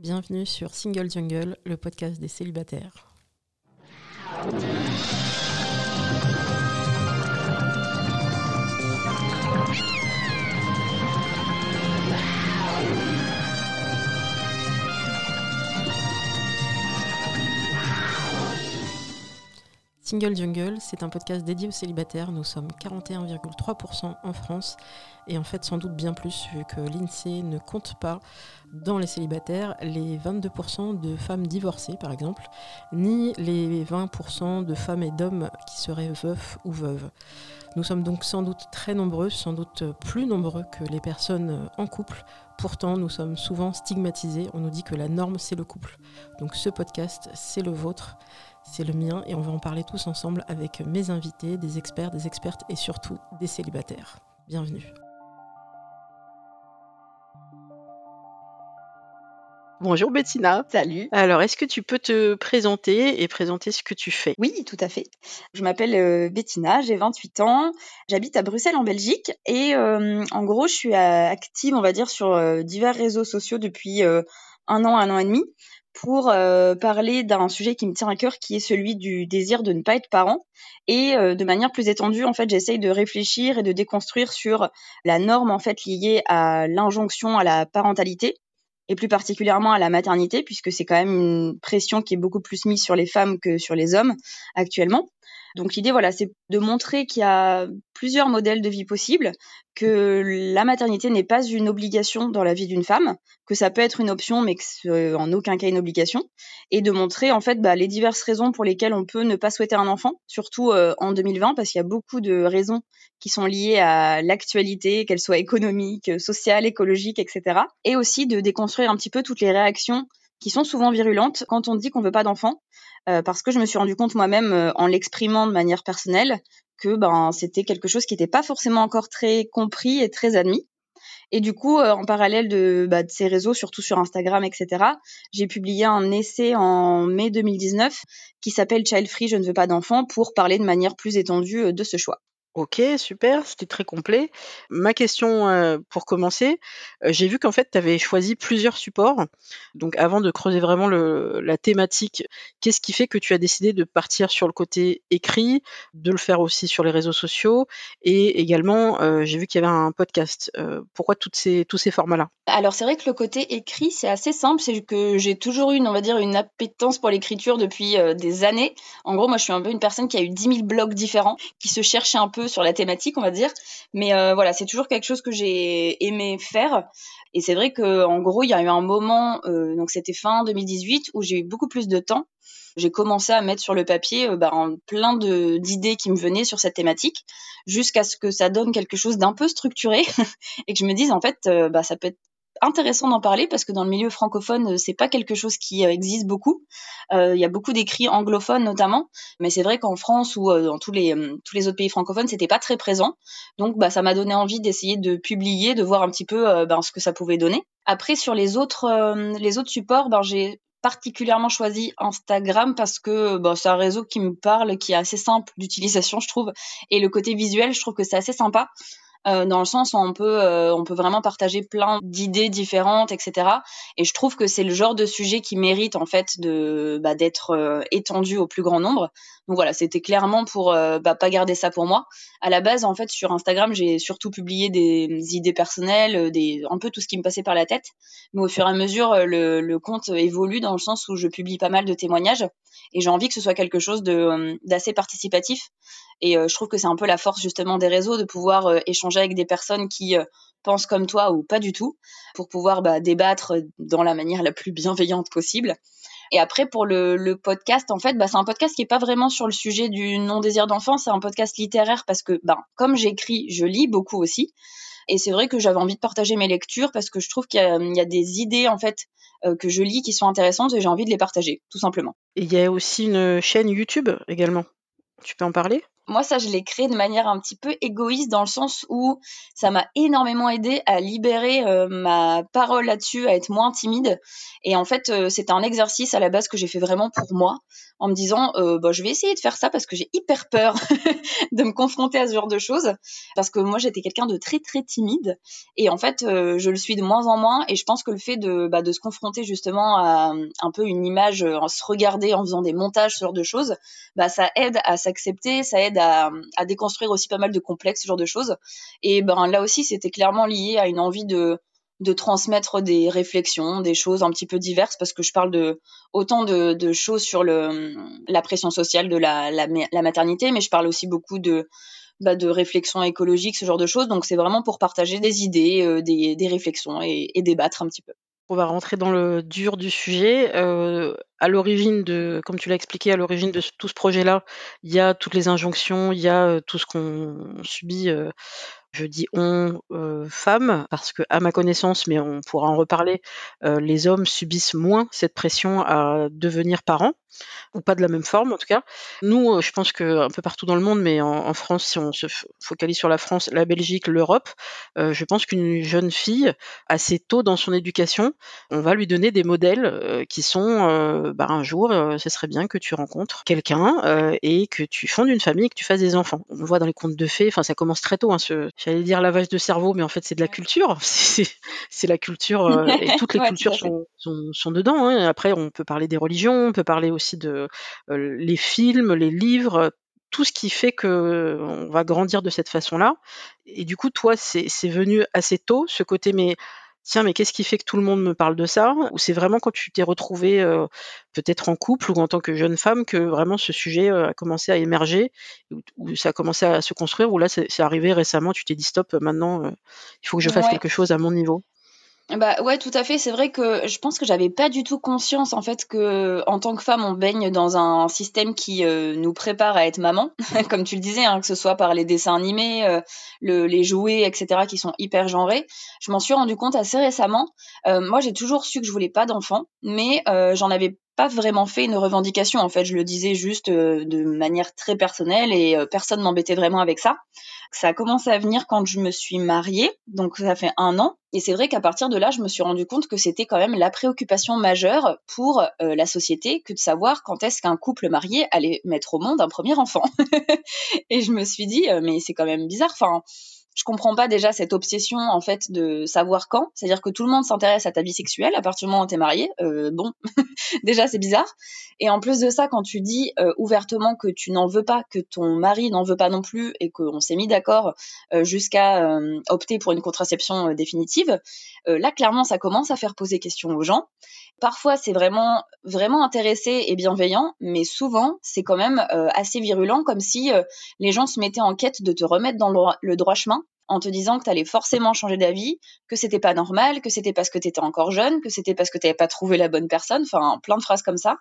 Bienvenue sur Single Jungle, le podcast des célibataires. Single Jungle, c'est un podcast dédié aux célibataires. Nous sommes 41,3% en France et en fait sans doute bien plus vu que l'INSEE ne compte pas dans les célibataires les 22% de femmes divorcées par exemple, ni les 20% de femmes et d'hommes qui seraient veufs ou veuves. Nous sommes donc sans doute très nombreux, sans doute plus nombreux que les personnes en couple. Pourtant, nous sommes souvent stigmatisés. On nous dit que la norme, c'est le couple. Donc ce podcast, c'est le vôtre c'est le mien et on va en parler tous ensemble avec mes invités, des experts, des expertes et surtout des célibataires. Bienvenue. Bonjour Bettina. Salut. Alors, est-ce que tu peux te présenter et présenter ce que tu fais? Oui, tout à fait. Je m'appelle euh, Bettina, j'ai 28 ans, j'habite à Bruxelles en Belgique et euh, en gros, je suis euh, active, on va dire, sur divers réseaux sociaux depuis un an, un an et demi pour euh, parler d'un sujet qui me tient à cœur, qui est celui du désir de ne pas être parent. Et euh, de manière plus étendue, en fait, j'essaye de réfléchir et de déconstruire sur la norme en fait liée à l'injonction à la parentalité et plus particulièrement à la maternité, puisque c'est quand même une pression qui est beaucoup plus mise sur les femmes que sur les hommes actuellement. Donc l'idée, voilà, c'est de montrer qu'il y a plusieurs modèles de vie possibles, que la maternité n'est pas une obligation dans la vie d'une femme, que ça peut être une option, mais que c'est en aucun cas une obligation, et de montrer en fait bah, les diverses raisons pour lesquelles on peut ne pas souhaiter un enfant, surtout euh, en 2020, parce qu'il y a beaucoup de raisons qui sont liées à l'actualité, qu'elles soient économiques, sociales, écologiques, etc. Et aussi de déconstruire un petit peu toutes les réactions qui sont souvent virulentes quand on dit qu'on veut pas d'enfant, euh, parce que je me suis rendu compte moi-même euh, en l'exprimant de manière personnelle que ben c'était quelque chose qui n'était pas forcément encore très compris et très admis. Et du coup, euh, en parallèle de, bah, de, ces réseaux, surtout sur Instagram, etc., j'ai publié un essai en mai 2019 qui s'appelle Child Free, je ne veux pas d'enfant, pour parler de manière plus étendue de ce choix. Ok, super, c'était très complet. Ma question euh, pour commencer, euh, j'ai vu qu'en fait, tu avais choisi plusieurs supports. Donc avant de creuser vraiment la thématique, qu'est-ce qui fait que tu as décidé de partir sur le côté écrit, de le faire aussi sur les réseaux sociaux et également, euh, j'ai vu qu'il y avait un podcast. pourquoi toutes ces, tous ces formats-là? Alors c'est vrai que le côté écrit, c'est assez simple, c'est que j'ai toujours eu, on va dire, une appétence pour l'écriture depuis des années. En gros, moi, je suis un peu une personne qui a eu 10 000 blogs différents, qui se cherchait un peu sur la thématique, on va dire. Mais euh, voilà, c'est toujours quelque chose que j'ai aimé faire. Et c'est vrai que en gros, il y a eu un moment, euh, donc c'était fin 2018, où j'ai eu beaucoup plus de temps. J'ai commencé à mettre sur le papier euh, bah, plein d'idées qui me venaient sur cette thématique, jusqu'à ce que ça donne quelque chose d'un peu structuré et que je me dise en fait, bah, ça peut être intéressant d'en parler parce que dans le milieu francophone, euh, c'est pas quelque chose qui euh, existe beaucoup. Euh, il y a beaucoup d'écrits anglophones notamment, mais c'est vrai qu'en France ou dans tous les tous les autres pays francophones, c'était pas très présent. Donc, bah, ça m'a donné envie d'essayer de publier, de voir un petit peu ben, ce que ça pouvait donner. Après, sur les autres les autres supports, ben, j'ai particulièrement choisi Instagram parce que ben, c'est un réseau qui me parle, qui est assez simple d'utilisation, je trouve, et le côté visuel, je trouve que c'est assez sympa. Euh, dans le sens où on peut, euh, vraiment partager plein d'idées différentes, etc. Et je trouve que c'est le genre de sujet qui mérite en fait bah, d'être euh, étendu au plus grand nombre. Donc voilà, c'était clairement pour bah, pas garder ça pour moi. À la base, en fait, sur Instagram, j'ai surtout publié des idées personnelles, des un peu tout ce qui me passait par la tête. Mais au fur et à mesure, le, le compte évolue dans le sens où je publie pas mal de témoignages et j'ai envie que ce soit quelque chose de d'assez participatif. Et je trouve que c'est un peu la force justement des réseaux de pouvoir échanger avec des personnes qui euh, pensent comme toi ou pas du tout, pour pouvoir bah, débattre dans la manière la plus bienveillante possible. Et après, pour le, podcast, en fait, bah, c'est un podcast qui est pas vraiment sur le sujet du non-désir d'enfant, c'est un podcast littéraire parce que, ben, comme j'écris, je lis beaucoup aussi. Et c'est vrai que j'avais envie de partager mes lectures parce que je trouve qu'il y, a des idées, en fait, euh, que je lis qui sont intéressantes et j'ai envie de les partager, tout simplement. Il y a aussi une chaîne YouTube également. Tu peux en parler? Moi, ça, je l'ai créé de manière un petit peu égoïste dans le sens où ça m'a énormément aidé à libérer euh, ma parole là-dessus, à être moins timide. Et en fait, euh, c'était un exercice à la base que j'ai fait vraiment pour moi, en me disant, euh, bah, je vais essayer de faire ça parce que j'ai hyper peur de me confronter à ce genre de choses, parce que moi, j'étais quelqu'un de très très timide, et en fait, je le suis de moins en moins. Et je pense que le fait de, bah, de se confronter justement à un peu une image, en se regarder en faisant des montages, ce genre de choses, bah, ça aide à s'accepter, ça aide à, déconstruire aussi pas mal de complexes, ce genre de choses. Et ben là aussi, c'était clairement lié à une envie de de transmettre des réflexions, des choses un petit peu diverses, parce que je parle de autant de, choses sur la pression sociale de la, maternité, mais je parle aussi beaucoup de, bah, de réflexions écologiques, ce genre de choses. Donc c'est vraiment pour partager des idées, euh, des, réflexions et, débattre un petit peu. On va rentrer dans le dur du sujet. Euh, à l'origine comme tu l'as expliqué, à l'origine de tout ce projet-là, il y a toutes les injonctions, il y a euh, tout ce qu'on subit. Je dis on, femmes, parce que à ma connaissance, mais on pourra en reparler, les hommes subissent moins cette pression à devenir parents ou pas de la même forme en tout cas. Nous, euh, je pense que un peu partout dans le monde, mais en, France, si on se focalise sur la France, la Belgique, l'Europe, euh, je pense qu'une jeune fille, assez tôt dans son éducation, on va lui donner des modèles euh, qui sont, bah, un jour, ce serait bien que tu rencontres quelqu'un et que tu fondes une famille, que tu fasses des enfants. On le voit dans les contes de fées, enfin ça commence très tôt. Hein, j'allais dire lavage de cerveau, mais en fait c'est de la culture. C'est, la culture et toutes les cultures sont, sont, dedans. Hein. Après, on peut parler des religions, on peut parler aussi de euh, les films, les livres, tout ce qui fait que on va grandir de cette façon-là. Et du coup, toi, c'est venu assez tôt, ce côté, mais tiens, mais qu'est-ce qui fait que tout le monde me parle de ça? Ou c'est vraiment quand tu t'es retrouvée euh, peut-être en couple ou en tant que jeune femme que vraiment ce sujet euh, a commencé à émerger, ou, ça a commencé à se construire, ou là c'est arrivé récemment, tu t'es dit stop, maintenant il faut que je fasse quelque chose à mon niveau? Bah ouais, tout à fait. C'est vrai que je pense que j'avais pas du tout conscience en fait que en tant que femme, on baigne dans un système qui euh, nous prépare à être maman, comme tu le disais, hein, que ce soit par les dessins animés, euh, le, les jouets, etc., qui sont hyper genrés. Je m'en suis rendu compte assez récemment. Euh, moi, j'ai toujours su que je voulais pas d'enfant, mais j'en avais pas vraiment fait une revendication. En fait, je le disais juste euh, de manière très personnelle et euh, personne m'embêtait vraiment avec ça. Ça a commencé à venir quand je me suis mariée, donc ça fait un an. Et c'est vrai qu'à partir de là, je me suis rendu compte que c'était quand même la préoccupation majeure pour euh, la société que de savoir quand est-ce qu'un couple marié allait mettre au monde un premier enfant. et je me suis dit, mais c'est quand même bizarre. Enfin, je comprends pas déjà cette obsession en fait de savoir quand. C'est-à-dire que tout le monde s'intéresse à ta vie sexuelle à partir du moment où t'es marié. Euh, bon, déjà c'est bizarre. Et en plus de ça, quand tu dis euh, ouvertement que tu n'en veux pas, que ton mari n'en veut pas non plus, et qu'on s'est mis d'accord euh, jusqu'à opter pour une contraception définitive, là clairement ça commence à faire poser question aux gens. Parfois c'est vraiment vraiment intéressé et bienveillant, mais souvent c'est quand même assez virulent, comme si les gens se mettaient en quête de te remettre dans le droit chemin en te disant que tu allais forcément changer d'avis, que c'était pas normal, que c'était parce que tu étais encore jeune, que c'était parce que tu n'avais pas trouvé la bonne personne, enfin plein de phrases comme ça.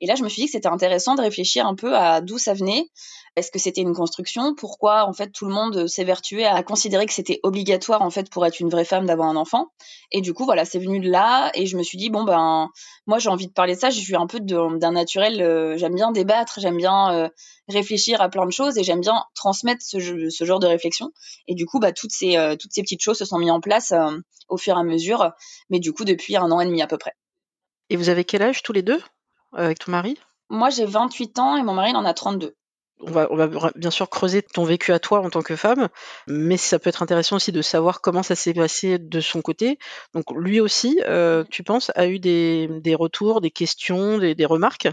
Et là, je me suis dit que c'était intéressant de réfléchir un peu à d'où ça venait. Est-ce que c'était une construction? Pourquoi en fait tout le monde s'évertuait à considérer que c'était obligatoire en fait pour être une vraie femme d'avoir un enfant? Et du coup, voilà, c'est venu de là et je me suis dit bon ben moi j'ai envie de parler de ça. Je suis un peu d'un naturel. Euh, j'aime bien débattre, j'aime bien euh, réfléchir à plein de choses et j'aime bien transmettre ce, ce, genre de réflexion. Et du coup, bah, toutes, ces, euh, toutes ces petites choses se sont mises en place euh, au fur et à mesure, mais du coup depuis un an et demi à peu près. Et vous avez quel âge tous les deux euh, avec ton mari? Moi j'ai 28 ans et mon mari il en a 32. On va, on va, bien sûr creuser ton vécu à toi en tant que femme, mais ça peut être intéressant aussi de savoir comment ça s'est passé de son côté. Donc lui aussi, tu penses, a eu des, des retours, des questions, des, des remarques?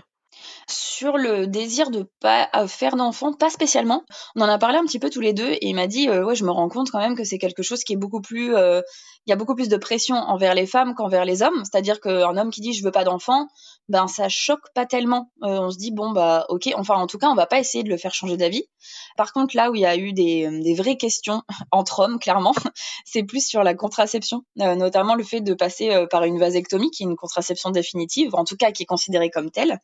Sur le désir de pas euh, faire d'enfant, pas spécialement. On en a parlé un petit peu tous les deux et il m'a dit euh, ouais je me rends compte quand même que c'est quelque chose qui est beaucoup plus euh, il y a beaucoup plus de pression envers les femmes qu'envers les hommes. C'est-à-dire qu'un homme qui dit je veux pas d'enfant, ben ça choque pas tellement. on se dit bon bah ok, enfin en tout cas on va pas essayer de le faire changer d'avis. Par contre là où il y a eu des, des vraies questions entre hommes clairement, c'est plus sur la contraception, notamment le fait de passer par une vasectomie qui est une contraception définitive, en tout cas qui est considérée comme telle.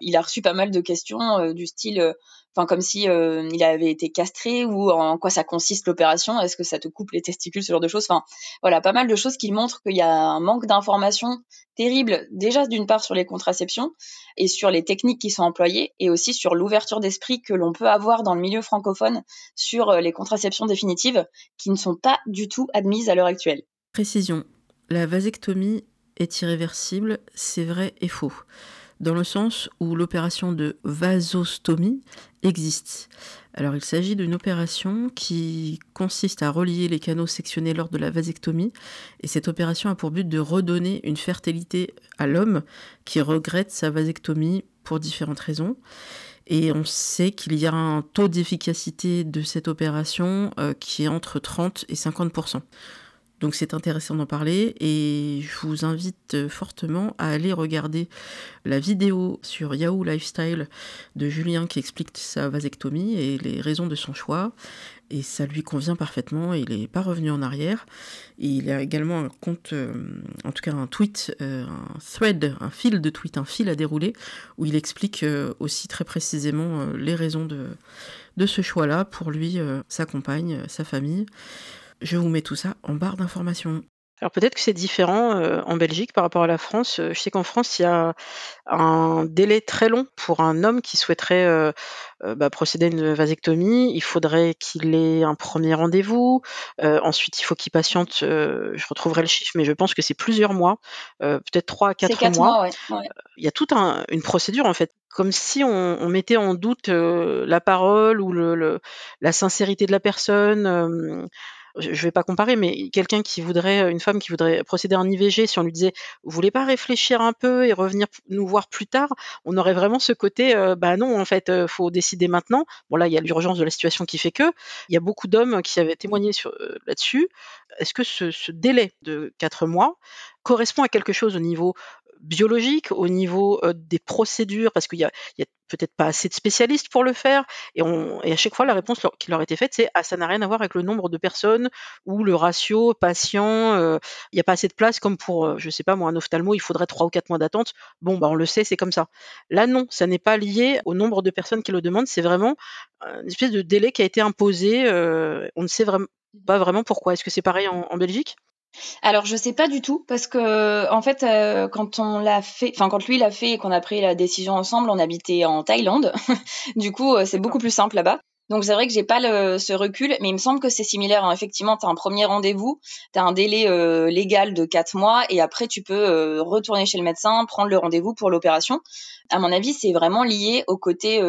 Il a reçu pas mal de questions du style enfin comme si euh, il avait été castré ou en quoi ça consiste l'opération, est-ce que ça te coupe les testicules, ce genre de choses. Enfin voilà, pas mal de choses qui montrent qu'il y a un manque d'informations terrible déjà d'une part sur les contraceptions et sur les techniques qui sont employées et aussi sur l'ouverture d'esprit que l'on peut avoir dans le milieu francophone sur euh, les contraceptions définitives qui ne sont pas du tout admises à l'heure actuelle. Précision, la vasectomie est irréversible, c'est vrai et faux dans le sens où l'opération de vasostomie existe. Alors il s'agit d'une opération qui consiste à relier les canaux sectionnés lors de la vasectomie et cette opération a pour but de redonner une fertilité à l'homme qui regrette sa vasectomie pour différentes raisons. Et on sait qu'il y a un taux d'efficacité de cette opération euh, qui est entre 30 et 50 donc c'est intéressant d'en parler et je vous invite fortement à aller regarder la vidéo sur Yahoo Lifestyle de Julien qui explique sa vasectomie et les raisons de son choix. Et ça lui convient parfaitement, il n'est pas revenu en arrière. il a également un compte, euh, en tout cas un tweet, euh, un thread, un fil de tweet, un fil à dérouler, où il explique euh, aussi très précisément les raisons de, de ce choix-là pour lui, sa compagne, sa famille. Je vous mets tout ça en barre d'informations. Alors peut-être que c'est différent euh, en Belgique par rapport à la France. Euh, je sais qu'en France, il y a un délai très long pour un homme qui souhaiterait euh, bah, procéder à une vasectomie. Il faudrait qu'il ait un premier rendez-vous. ensuite, il faut qu'il patiente. je retrouverai le chiffre, mais je pense que c'est plusieurs mois, peut-être trois à quatre mois. Il y a toute une procédure en fait comme si on, mettait en doute la parole ou le, la sincérité de la personne je vais pas comparer, mais quelqu'un qui voudrait, une femme qui voudrait procéder à un IVG, si on lui disait, vous voulez pas réfléchir un peu et revenir nous voir plus tard, on aurait vraiment ce côté, euh, bah non, en fait, euh, faut décider maintenant. Bon là, il y a l'urgence de la situation qui fait que, il y a beaucoup d'hommes qui avaient témoigné euh, là-dessus. Est-ce que ce, délai de quatre mois correspond à quelque chose au niveau biologique, au niveau des procédures, parce qu'il y a, peut-être pas assez de spécialistes pour le faire. Et, à chaque fois, la réponse qui leur était faite, c'est ah, ça n'a rien à voir avec le nombre de personnes ou le ratio patient. Il n'y a pas assez de place comme pour, je sais pas moi, un ophtalmo, il faudrait trois ou quatre mois d'attente. Bon, bah on le sait, c'est comme ça. Là, non, ça n'est pas lié au nombre de personnes qui le demandent. C'est vraiment une espèce de délai qui a été imposé. on ne sait vraiment pas vraiment pourquoi. Est-ce que c'est pareil en Belgique? Alors je sais pas du tout parce que en fait euh, quand on l'a fait, enfin quand lui l'a fait et qu'on a pris la décision ensemble, on habitait en Thaïlande. du coup euh, c'est beaucoup plus simple là-bas. Donc c'est vrai que j'ai pas ce recul, mais il me semble que c'est similaire. Hein. Effectivement, tu as un premier rendez-vous, tu as un délai euh, légal de quatre mois, et après tu peux retourner chez le médecin, prendre le rendez-vous pour l'opération. À mon avis, c'est vraiment lié au côté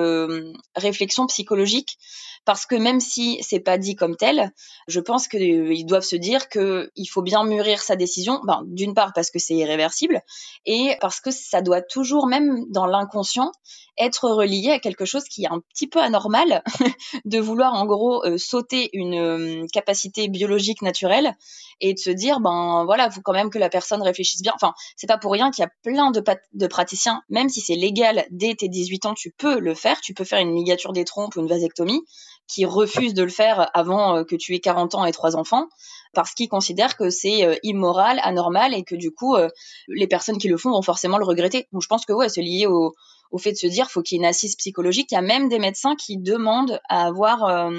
réflexion psychologique parce que même si c'est pas dit comme tel, je pense qu'ils doivent se dire qu'il faut bien mûrir sa décision. Ben, d'une part parce que c'est irréversible et parce que ça doit toujours, même dans l'inconscient, être relié à quelque chose qui est un petit peu anormal, de vouloir en gros euh, sauter une euh, capacité biologique naturelle et de se dire ben voilà, faut quand même que la personne réfléchisse bien. Enfin, c'est pas pour rien qu'il y a plein de praticiens, même si c'est légal dès tes 18 ans, tu peux le faire, tu peux faire une ligature des trompes ou une vasectomie qui refusent de le faire avant euh, que tu aies 40 ans et trois enfants parce qu'ils considèrent que c'est euh, immoral, anormal et que du coup euh, les personnes qui le font vont forcément le regretter. Donc je pense que ouais, c'est lié au, au fait de se dire faut qu'il y ait une assise psychologique. Il y a même des médecins qui demandent à avoir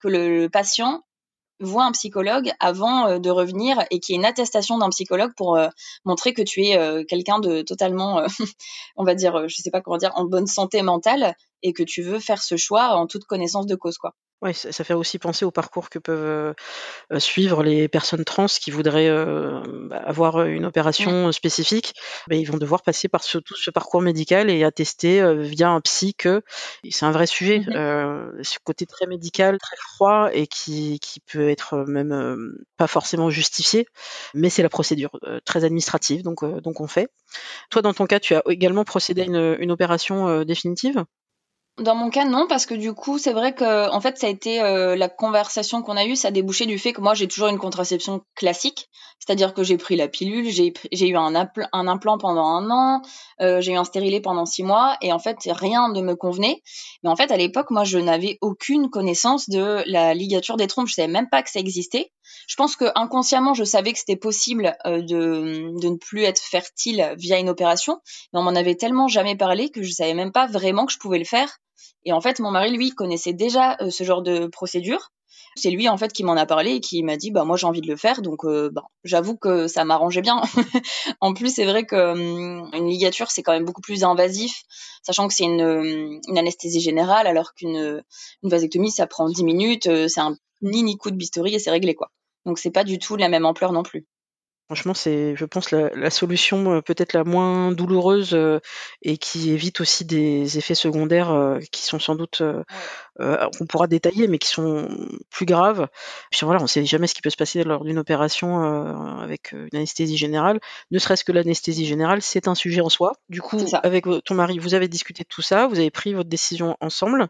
que le, patient voit un psychologue avant de revenir et qu'il y ait une attestation d'un psychologue pour montrer que tu es quelqu'un de totalement, on va dire, je sais pas comment dire, en bonne santé mentale et que tu veux faire ce choix en toute connaissance de cause, quoi. Oui, ça, fait aussi penser au parcours que peuvent euh, suivre les personnes trans qui voudraient euh, bah, avoir une opération spécifique. ils vont devoir passer par ce, tout ce parcours médical et attester euh, via un psy que c'est un vrai sujet. Mmh ce côté très médical, très froid et qui, qui peut être même pas forcément justifié, mais c'est la procédure très administrative, donc, donc on fait. Toi, dans ton cas, tu as également procédé à une, une opération définitive? Dans mon cas, non, parce que du coup, c'est vrai que en fait, ça a été euh, la conversation qu'on a eue, ça a débouché du fait que moi, j'ai toujours une contraception classique, c'est-à-dire que j'ai pris la pilule, j'ai eu un, un, implant pendant un an, euh, j'ai eu un stérilet pendant six mois, et en fait, rien ne me convenait. Mais en fait, à l'époque, moi, je n'avais aucune connaissance de la ligature des trompes, je savais même pas que ça existait. Je pense que inconsciemment, je savais que c'était possible de, de ne plus être fertile via une opération, mais on m'en avait tellement jamais parlé que je savais même pas vraiment que je pouvais le faire. Et en fait, mon mari, lui, connaissait déjà ce genre de procédure. C'est lui en fait qui m'en a parlé et qui m'a dit bah moi j'ai envie de le faire donc euh, bah, j'avoue que ça m'arrangeait bien. en plus c'est vrai que hum, une ligature c'est quand même beaucoup plus invasif, sachant que c'est une, hum, anesthésie générale alors qu'une une vasectomie ça prend 10 minutes, euh, c'est un mini coup de bistouri et c'est réglé quoi. Donc c'est pas du tout la même ampleur non plus. Franchement, c'est, je pense, la, la solution euh, peut-être la moins douloureuse euh, et qui évite aussi des effets secondaires euh, qui sont sans doute, on pourra détailler, mais qui sont plus graves. Puis voilà, on ne sait jamais ce qui peut se passer lors d'une opération avec une anesthésie générale. Ne serait-ce que l'anesthésie générale, c'est un sujet en soi. Du coup, avec ton mari, vous avez discuté de tout ça, vous avez pris votre décision ensemble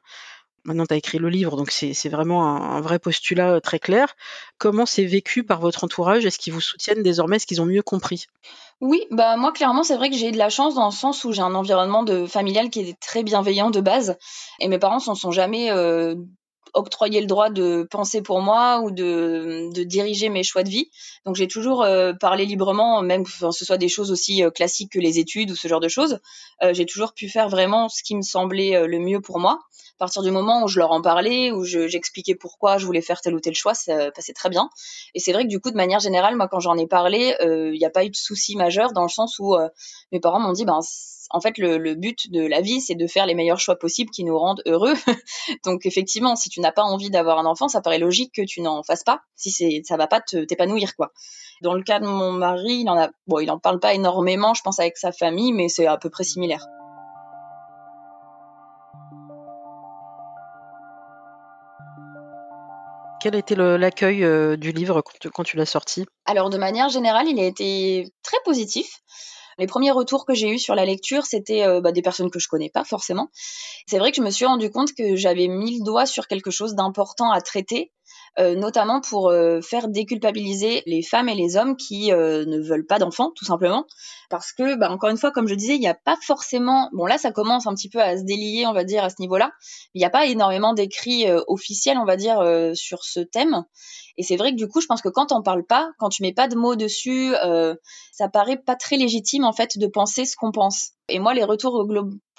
maintenant tu as écrit le livre, donc c'est vraiment un, vrai postulat euh, très clair. Comment c'est vécu par votre entourage? Est-ce qu'ils vous soutiennent désormais? Est-ce qu'ils ont mieux compris? Oui, bah moi clairement c'est vrai que j'ai de la chance dans le sens où j'ai un environnement familial qui est très bienveillant de base, et mes parents s'en sont jamais euh, octroyé le droit de penser pour moi ou de, de diriger mes choix de vie. Donc j'ai toujours euh, parlé librement, même que ce soit des choses aussi classiques que les études ou ce genre de choses. j'ai toujours pu faire vraiment ce qui me semblait le mieux pour moi à partir du moment où je leur en parlais, où j'expliquais pourquoi je voulais faire tel ou tel choix, ça passait très bien. Et c'est vrai que du coup, de manière générale, moi, quand j'en ai parlé, euh, il n'y a pas eu de souci majeur dans le sens où euh, mes parents m'ont dit, ben, en fait, le, but de la vie, c'est de faire les meilleurs choix possibles qui nous rendent heureux. Donc, effectivement, si tu n'as pas envie d'avoir un enfant, ça paraît logique que tu n'en fasses pas, si c'est, ça va pas t'épanouir, quoi. Dans le cas de mon mari, il en a, bon, il en parle pas énormément, je pense, avec sa famille, mais c'est à peu près similaire. Quel a été l'accueil euh, du livre quand tu, l'as sorti? Alors de manière générale, il a été très positif. Les premiers retours que j'ai eus sur la lecture, c'était euh, bah, des personnes que je connais pas forcément. C'est vrai que je me suis rendu compte que j'avais mis le doigt sur quelque chose d'important à traiter euh, notamment pour euh, faire déculpabiliser les femmes et les hommes qui euh, ne veulent pas d'enfants, tout simplement. Parce que, bah, encore une fois, comme je disais, il n'y a pas forcément... Bon, là, ça commence un petit peu à se délier, on va dire, à ce niveau-là. Il n'y a pas énormément d'écrits officiels, on va dire, sur ce thème. Et c'est vrai que du coup, je pense que quand on parle pas, quand tu mets pas de mots dessus, ça paraît pas très légitime en fait de penser ce qu'on pense. Et moi, les retours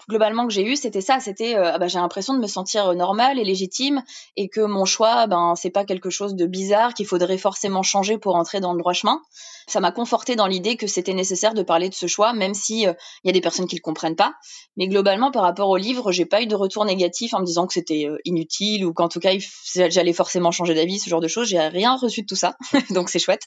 globalement que j'ai eu, c'était ça, c'était euh, ah bah, j'ai l'impression de me sentir normale et légitime et que mon choix, ben c'est pas quelque chose de bizarre qu'il faudrait forcément changer pour entrer dans le droit chemin. Ça m'a conforté dans l'idée que c'était nécessaire de parler de ce choix, même si il euh, y a des personnes qui le comprennent pas. Mais globalement, par rapport au livre, j'ai pas eu de retour négatif en me disant que c'était euh, inutile ou qu'en tout cas j'allais forcément changer d'avis, ce genre de choses. J'ai rien reçu de tout ça, donc c'est chouette.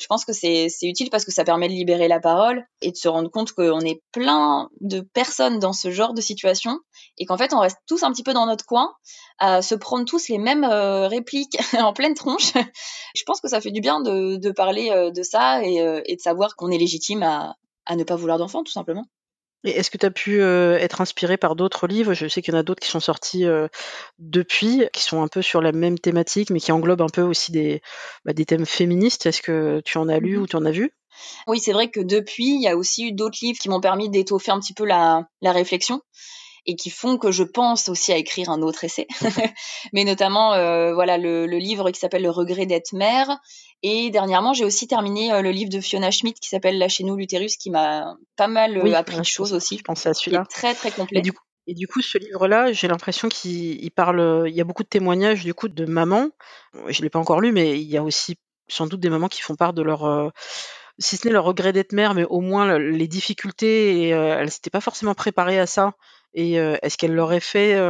Je pense que c'est utile parce que ça permet de libérer la parole et de se rendre compte qu'on est plein de personnes dans ce genre de situation et qu'en fait on reste tous un petit peu dans notre coin à se prendre tous les mêmes euh, répliques en pleine tronche. Je pense que ça fait du bien de, parler euh, de ça euh, et, de savoir qu'on est légitime à, ne pas vouloir d'enfant tout simplement. Est-ce que tu as pu être inspiré par d'autres livres? Je sais qu'il y en a d'autres qui sont sortis depuis, qui sont un peu sur la même thématique, mais qui englobent un peu aussi des, bah, des thèmes féministes. Est-ce que tu en as lu mmh ou tu en as vu? Oui, c'est vrai que depuis, il y a aussi eu d'autres livres qui m'ont permis d'étoffer un petit peu la, réflexion et qui font que je pense aussi à écrire un autre essai. Mais notamment, euh, voilà, le, livre qui s'appelle Le regret d'être mère. Et dernièrement, j'ai aussi terminé euh, le livre de Fiona Schmidt qui s'appelle Lâchez-nous l'utérus, qui m'a pas mal euh, appris de choses aussi. Je pensais à celui-là. Très, très complet. Et du coup, ce livre-là, j'ai l'impression qu'il parle. Il y a beaucoup de témoignages du coup de mamans. Je l'ai pas encore lu, mais il y a aussi sans doute des mamans qui font part de leur si ce n'est le regret d'être mère, mais au moins les difficultés, et euh, elle s'était pas forcément préparée à ça. Et euh, est-ce qu'elle l'aurait fait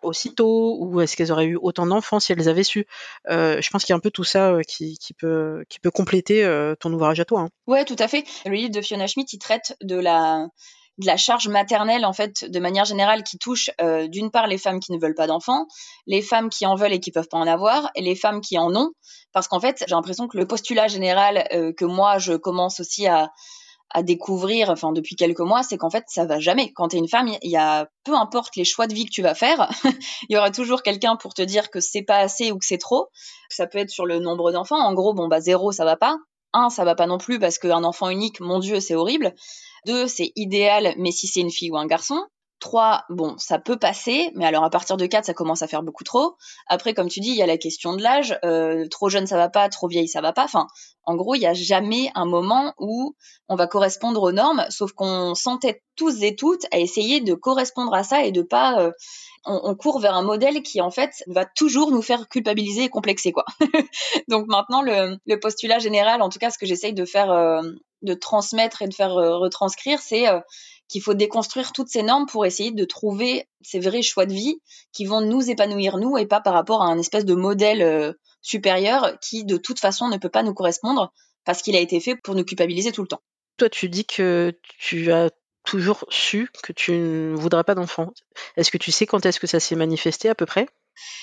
aussitôt ou est-ce qu'elles auraient eu autant d'enfants si elles avaient su? Je pense qu'il y a un peu tout ça qui, peut, qui peut compléter ton ouvrage à toi. Hein. Ouais, tout à fait. Le livre de Fiona Schmidt, il traite de la de la charge maternelle en fait de manière générale qui touche euh, d'une part les femmes qui ne veulent pas d'enfants, les femmes qui en veulent et qui peuvent pas en avoir, et les femmes qui en ont, parce qu'en fait j'ai l'impression que le postulat général euh, que moi je commence aussi à, à découvrir, enfin depuis quelques mois, c'est qu'en fait ça va jamais. Quand tu es une femme, il y a peu importe les choix de vie que tu vas faire, il y aura toujours quelqu'un pour te dire que c'est pas assez ou que c'est trop. Ça peut être sur le nombre d'enfants. En gros, bon bah zéro ça va pas, un ça va pas non plus parce qu'un enfant unique, mon Dieu, c'est horrible. Deux, c'est idéal, mais si c'est une fille ou un garçon. 3, bon, ça peut passer, mais alors à partir de 4, ça commence à faire beaucoup trop. Après, comme tu dis, il y a la question de l'âge. Euh, trop jeune, ça va pas, trop vieille, ça va pas. Enfin, en gros, il n'y a jamais un moment où on va correspondre aux normes, sauf qu'on s'entête tous et toutes à essayer de correspondre à ça et de pas... Euh, on, court vers un modèle qui, en fait, va toujours nous faire culpabiliser et complexer, quoi. Donc maintenant, le, postulat général, en tout cas, ce que j'essaye de faire... Euh, de transmettre et de faire retranscrire, c'est qu'il faut déconstruire toutes ces normes pour essayer de trouver ces vrais choix de vie qui vont nous épanouir nous et pas par rapport à un espèce de modèle euh, supérieur qui de toute façon ne peut pas nous correspondre parce qu'il a été fait pour nous culpabiliser tout le temps. Toi, tu dis que tu as toujours su que tu ne voudrais pas d'enfant. Est-ce que tu sais quand est-ce que ça s'est manifesté à peu près?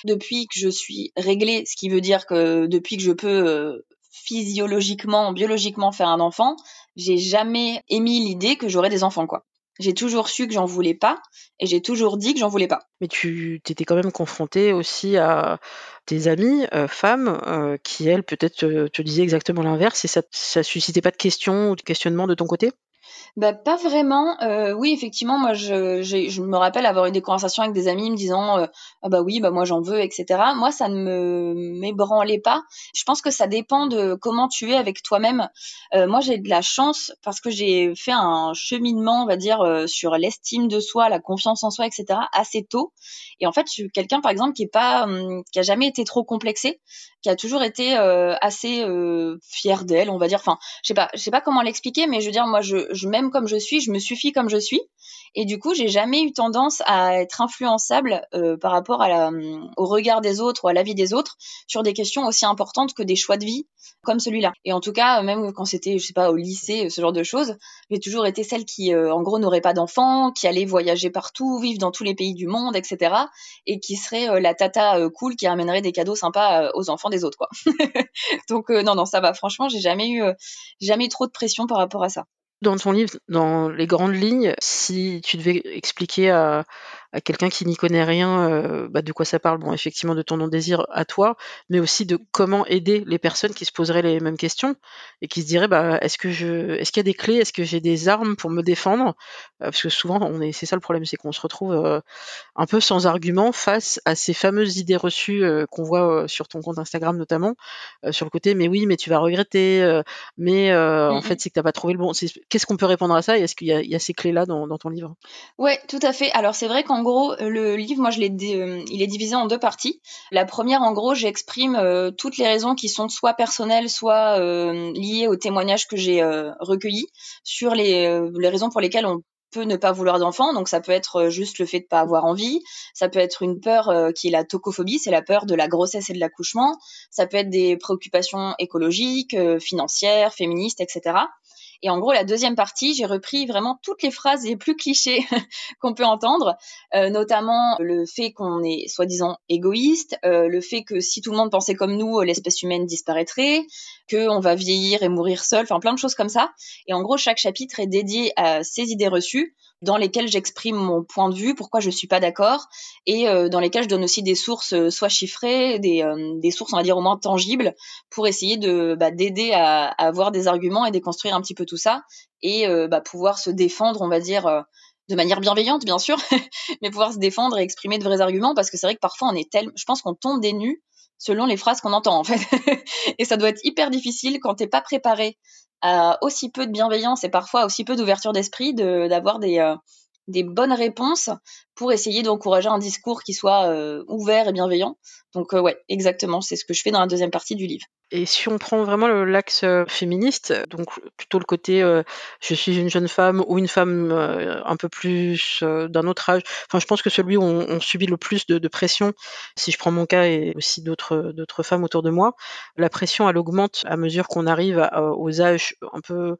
Depuis que je suis réglée, ce qui veut dire que depuis que je peux euh, physiologiquement, biologiquement faire un enfant, j'ai jamais émis l'idée que j'aurais des enfants, quoi. J'ai toujours su que j'en voulais pas et j'ai toujours dit que j'en voulais pas. Mais tu t'étais quand même confrontée aussi à tes amies euh, femmes euh, qui, elles, peut-être te, disaient exactement l'inverse et ça, ça suscitait pas de questions ou de questionnements de ton côté? Bah, pas vraiment. Euh, oui, effectivement, moi, je, je me rappelle avoir eu des conversations avec des amis me disant euh, ah bah oui, bah moi j'en veux, etc. Moi, ça ne m'ébranlait pas. Je pense que ça dépend de comment tu es avec toi-même. Euh, moi, j'ai de la chance parce que j'ai fait un cheminement, on va dire, sur l'estime de soi, la confiance en soi, etc. assez tôt. Et en fait, je suis quelqu'un, par exemple, qui est pas, hum, qui a jamais été trop complexé qui a toujours été assez euh, fière d'elle, on va dire. Enfin, je sais pas, je sais pas comment l'expliquer, mais je veux dire, moi, je, je m'aime comme je suis, je me suffis comme je suis, et du coup, j'ai jamais eu tendance à être influençable euh, par rapport à la, au regard des autres ou à l'avis des autres sur des questions aussi importantes que des choix de vie comme celui-là. Et en tout cas, même quand c'était, je sais pas, au lycée, ce genre de choses, j'ai toujours été celle qui, euh, en gros, n'aurait pas d'enfants, qui allait voyager partout, vivre dans tous les pays du monde, etc. Et qui serait euh, la tata cool qui ramènerait des cadeaux sympas aux enfants des autres, quoi. Donc non, non, ça va. Franchement, j'ai jamais eu, jamais eu trop de pression par rapport à ça. Dans ton livre, dans les grandes lignes, si tu devais expliquer à, à quelqu'un qui n'y connaît rien, euh, bah, de quoi ça parle. Bon, effectivement, de ton non-désir à toi, mais aussi de comment aider les personnes qui se poseraient les mêmes questions et qui se diraient bah, est-ce que je, est-ce qu'il y a des clés, est-ce que j'ai des armes pour me défendre? Euh, Parce que souvent, on est, c'est ça le problème, c'est qu'on se retrouve euh, un peu sans argument face à ces fameuses idées reçues qu'on voit sur ton compte Instagram notamment, sur le côté mais oui, mais tu vas regretter, mais en mmh fait, c'est que t'as pas trouvé le bon. Qu'est-ce qu'on peut répondre à ça? Et est-ce qu'il y a, y a ces clés-là dans, dans ton livre? Ouais, tout à fait. Alors c'est vrai qu'en en gros, le livre, moi, je l'ai, euh, il est divisé en deux parties. La première, en gros, j'exprime euh, toutes les raisons qui sont soit personnelles, soit euh, liées aux témoignages que j'ai recueillis sur les, raisons pour lesquelles on peut ne pas vouloir d'enfant. Donc ça peut être juste le fait de pas avoir envie. Ça peut être une peur qui est la tocophobie, c'est la peur de la grossesse et de l'accouchement. Ça peut être des préoccupations écologiques, financières, féministes, etc. Et en gros, la deuxième partie, j'ai repris vraiment toutes les phrases les plus clichés qu'on peut entendre, euh, notamment le fait qu'on est soi-disant égoïste, euh, le fait que si tout le monde pensait comme nous, l'espèce humaine disparaîtrait, qu'on va vieillir et mourir seul, enfin plein de choses comme ça. Et en gros, chaque chapitre est dédié à ces idées reçues dans lesquelles j'exprime mon point de vue, pourquoi je suis pas d'accord, et euh, dans lesquelles je donne aussi des sources soit chiffrées, des, sources on va dire au moins tangibles, pour essayer bah, d'aider à, à, avoir des arguments et déconstruire un petit peu tout ça, et bah, pouvoir se défendre, on va dire de manière bienveillante bien sûr, mais pouvoir se défendre et exprimer de vrais arguments, parce que c'est vrai que parfois on est tellement, je pense qu'on tombe des nues selon les phrases qu'on entend en fait, et ça doit être hyper difficile quand t'es pas préparé à aussi peu de bienveillance et parfois aussi peu d'ouverture d'esprit d'avoir des, euh, des bonnes réponses pour essayer d'encourager un discours qui soit euh, ouvert et bienveillant. Donc euh, ouais, exactement, c'est ce que je fais dans la deuxième partie du livre. Et si on prend vraiment l'axe euh, féministe, donc plutôt le côté euh, je suis une jeune femme ou une femme un peu plus d'un autre âge, enfin je pense que celui où on, subit le plus de, pression, si je prends mon cas et aussi d'autres femmes autour de moi, la pression elle augmente à mesure qu'on arrive aux âges un peu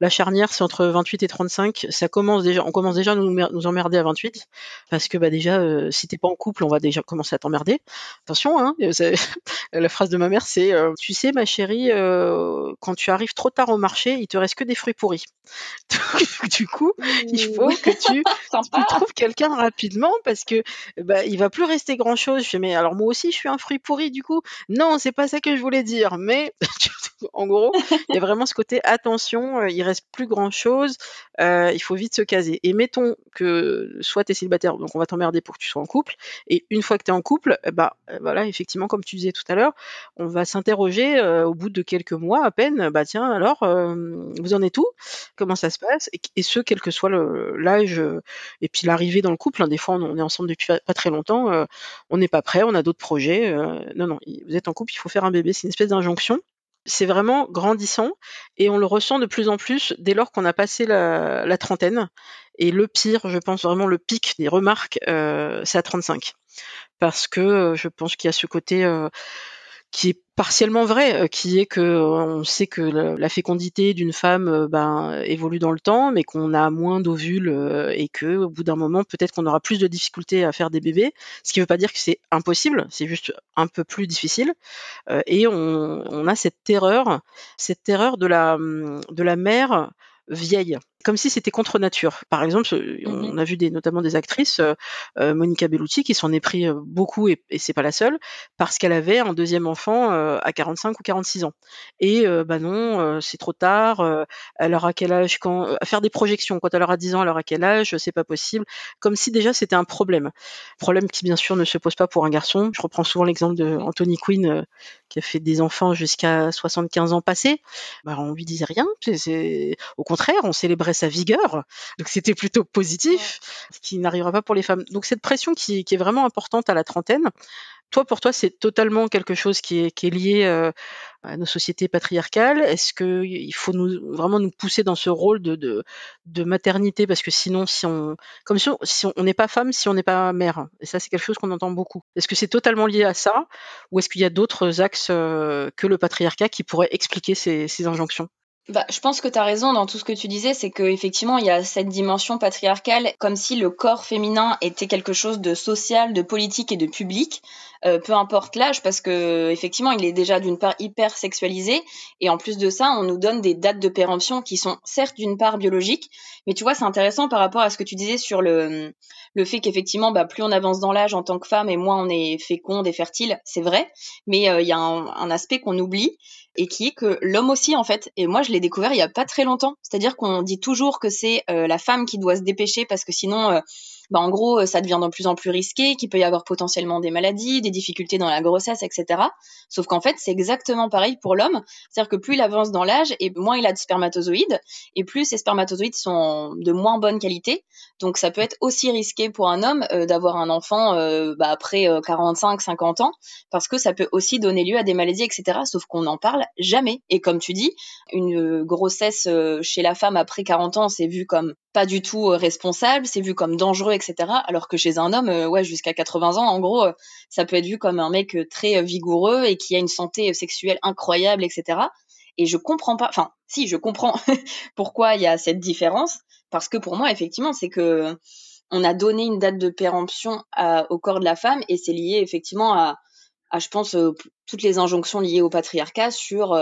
la charnière, c'est entre 28 et 35. Ça commence déjà, on commence déjà à nous, nous emmerder à 28, parce que bah déjà, euh, si t'es pas en couple, on va déjà commencer à t'emmerder. Attention, hein, la phrase de ma mère, c'est, euh, tu sais, ma chérie, euh, quand tu arrives trop tard au marché, il te reste que des fruits pourris. du coup, il faut que tu, tu trouves quelqu'un rapidement, parce que bah, il va plus rester grand chose. Je fais, mais alors moi aussi, je suis un fruit pourri, du coup. Non, c'est pas ça que je voulais dire, mais en gros, il y a vraiment ce côté attention. Il plus grand-chose, il faut vite se caser. Et mettons que soit tu es célibataire, donc on va t'emmerder pour que tu sois en couple, et une fois que tu es en couple, bah voilà, effectivement, comme tu disais tout à l'heure, on va s'interroger au bout de quelques mois à peine, bah tiens, alors, vous en êtes où? Comment ça se passe? Et, ce, quel que soit l'âge et puis l'arrivée dans le couple. Hein, des fois, on, est ensemble depuis pas très longtemps, on n'est pas prêt, on a d'autres projets. non, non, vous êtes en couple, il faut faire un bébé, c'est une espèce d'injonction c'est vraiment grandissant et on le ressent de plus en plus dès lors qu'on a passé la, trentaine. Et le pire, je pense vraiment le pic des remarques, c'est à 35. Parce que je pense qu'il y a ce côté qui est partiellement vrai, euh, qui est que euh, on sait que la, fécondité d'une femme euh, ben, évolue dans le temps, mais qu'on a moins d'ovules et que au bout d'un moment peut-être qu'on aura plus de difficultés à faire des bébés. Ce qui ne veut pas dire que c'est impossible, c'est juste un peu plus difficile. et on, on, a cette terreur, cette terreur de la de la mère vieille comme si c'était contre nature. Par exemple, mmh on a vu des, notamment des actrices, euh, euh, Monica Bellucci, qui s'en est pris euh, beaucoup, et, et c'est pas la seule, parce qu'elle avait un deuxième enfant à 45 ou 46 ans. Et bah non, c'est trop tard, elle aura quel âge quand Faire des projections, quand elle aura 10 ans, elle aura quel âge C'est pas possible. Comme si déjà c'était un problème. Problème qui bien sûr ne se pose pas pour un garçon. Je reprends souvent l'exemple de Anthony Quinn, qui a fait des enfants jusqu'à 75 ans passés. Bah, on lui disait rien. C'est, au contraire, on célébrait sa vigueur. Donc c'était plutôt positif, ce qui n'arrivera pas pour les femmes. Donc cette pression qui, est vraiment importante à la trentaine, toi, pour toi, c'est totalement quelque chose qui est, lié euh, à nos sociétés patriarcales. Est-ce qu'il faut vraiment nous pousser dans ce rôle de, maternité? Parce que sinon, si on, si on n'est pas femme, si on n'est pas mère. Et ça, c'est quelque chose qu'on entend beaucoup. Est-ce que c'est totalement lié à ça? Ou est-ce qu'il y a d'autres axes euh, que le patriarcat qui pourraient expliquer ces injonctions? Bah, je pense que tu as raison dans tout ce que tu disais, c'est qu'effectivement, il y a cette dimension patriarcale, comme si le corps féminin était quelque chose de social, de politique et de public, euh, peu importe l'âge, parce que effectivement, il est déjà d'une part hyper sexualisé, et en plus de ça, on nous donne des dates de péremption qui sont certes d'une part biologiques, mais tu vois, c'est intéressant par rapport à ce que tu disais sur le, le fait qu'effectivement, bah, plus on avance dans l'âge en tant que femme et moins on est féconde et fertile, c'est vrai, mais euh, il y a un, un aspect qu'on oublie, et qui est que l'homme aussi en fait et moi je l'ai découvert il y a pas très longtemps c'est-à-dire qu'on dit toujours que c'est euh, la femme qui doit se dépêcher parce que sinon euh, bah, en gros, euh, ça devient de plus en plus risqué, qu'il peut y avoir potentiellement des maladies, des difficultés dans la grossesse, etc. Sauf qu'en fait, c'est exactement pareil pour l'homme. C'est-à-dire que plus il avance dans l'âge, et moins il a de spermatozoïdes, et plus ces spermatozoïdes sont de moins bonne qualité. Donc ça peut être aussi risqué pour un homme euh, d'avoir un enfant euh, bah, après 45, 50 ans, parce que ça peut aussi donner lieu à des maladies, etc. Sauf qu'on n'en parle jamais. Et comme tu dis, une grossesse chez la femme après 40 ans, c'est vu comme pas du tout responsable, c'est vu comme dangereux, etc. Alors que chez un homme, euh, ouais, jusqu'à 80 ans, en gros, euh, ça peut être vu comme un mec euh, très vigoureux et qui a une santé sexuelle incroyable, etc. Et je comprends pas, enfin, si, je comprends pourquoi il y a cette différence, parce que pour moi, effectivement, c'est que on a donné une date de péremption au corps de la femme et c'est lié effectivement à, à je pense, toutes les injonctions liées au patriarcat sur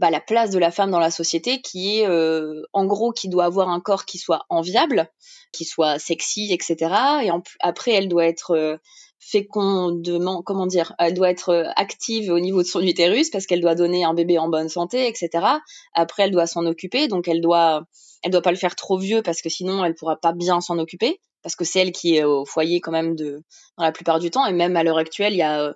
bah, la place de la femme dans la société qui est euh, en gros qui doit avoir un corps qui soit enviable, qui soit sexy, etc. Et après elle doit être euh, fécondement, comment dire, elle doit être euh, active au niveau de son utérus parce qu'elle doit donner un bébé en bonne santé, etc. Après elle doit s'en occuper, donc elle doit elle doit pas le faire trop vieux parce que sinon elle pourra pas bien s'en occuper parce que c'est elle qui est au foyer quand même de dans la plupart du temps et même à l'heure actuelle il y a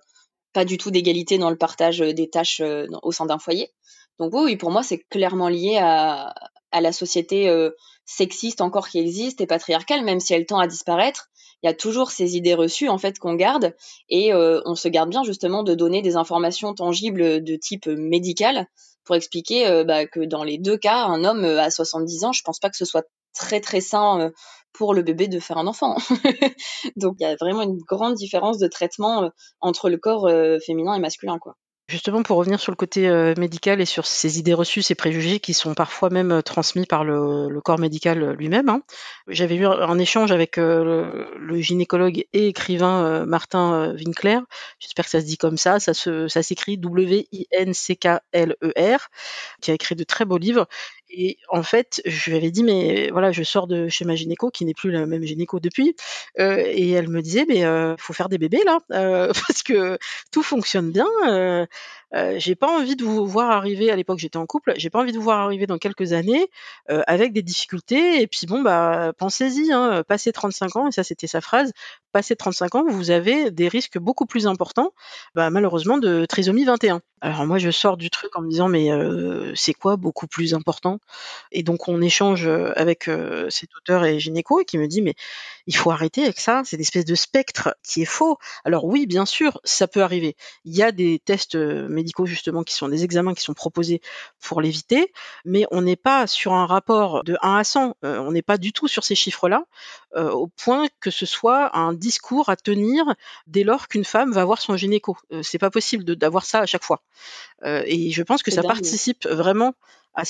pas du tout d'égalité dans le partage des tâches au sein d'un foyer. Donc oui, pour moi, c'est clairement lié à, la société euh, sexiste encore qui existe et patriarcale, même si elle tend à disparaître. Il y a toujours ces idées reçues en fait qu'on garde et euh, on se garde bien justement de donner des informations tangibles de type médical pour expliquer euh, bah, que dans les deux cas, un homme à 70 ans, je pense pas que ce soit très très sain pour le bébé de faire un enfant. Donc il y a vraiment une grande différence de traitement entre le corps féminin et masculin quoi. Justement, pour revenir sur le côté euh, médical et sur ces idées reçues, ces préjugés qui sont parfois même euh, transmis par le, corps médical euh, lui-même. Hein. J'avais eu un échange avec le, gynécologue et écrivain Martin Winkler. J'espère que ça se dit comme ça. Ça, ça s'écrit W-I-N-C-K-L-E-R, qui a écrit de très beaux livres Et en fait, je lui avais dit: «Mais voilà, je sors de chez ma gynéco qui n'est plus la même gynéco depuis», heu et elle me disait: «Mais heu, faut faire des bébés là, heu, parce que tout fonctionne bien, heu heu, j'ai pas envie de vous voir arriver» à l'époque j'étais en couple, «j'ai pas envie de vous voir arriver dans quelques années, heu, avec des difficultés et puis bon bah, pensez-y, hein, passé 35 ans» et ça c'était sa phrase, «passé 35 ans, vous avez des risques beaucoup plus importants, bah, malheureusement de trisomie 21». Alors moi je sors du truc en me disant: «Mais c'est quoi beaucoup plus important?» Et donc on échange, avec, cet auteur et gynéco et qui me dit: «Mais il faut arrêter avec ça, c'est une espèce de spectre qui est faux». Alors oui, bien sûr, ça peut arriver. Il y a des tests, médicaux justement qui sont des examens qui sont proposés pour l'éviter, mais on n'est pas sur un rapport de 1 à 100, heu, on n'est pas du tout sur ces chiffres-là, au point que ce soit un discours à tenir dès lors qu'une femme va voir son gynéco. C'est pas possible d'avoir ça à chaque fois. Et je pense que ça participe vraiment à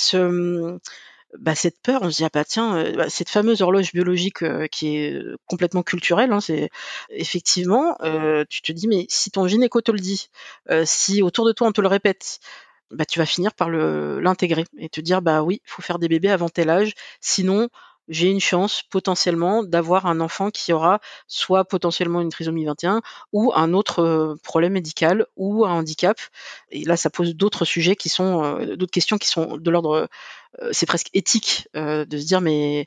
bah, cette peur, on se dit: «Ah bah tiens», heu, bah, cette fameuse horloge biologique, heu, qui est, heu, complètement culturelle, hein, c'est effectivement, tu te dis: «Mais si ton gynéco te le dit, si autour de toi on te le répète, bah, tu vas finir par l'intégrer et te dire: "Bah oui, faut faire des bébés avant tel âge, sinon j'ai une chance potentiellement d'avoir un enfant qui aura soit potentiellement une trisomie 21 ou un autre, heu, problème médical ou un handicap» et là ça pose d'autres sujets qui sont, heu, d'autres questions qui sont de l'ordre, c'est presque éthique, heu, de se dire: «Mais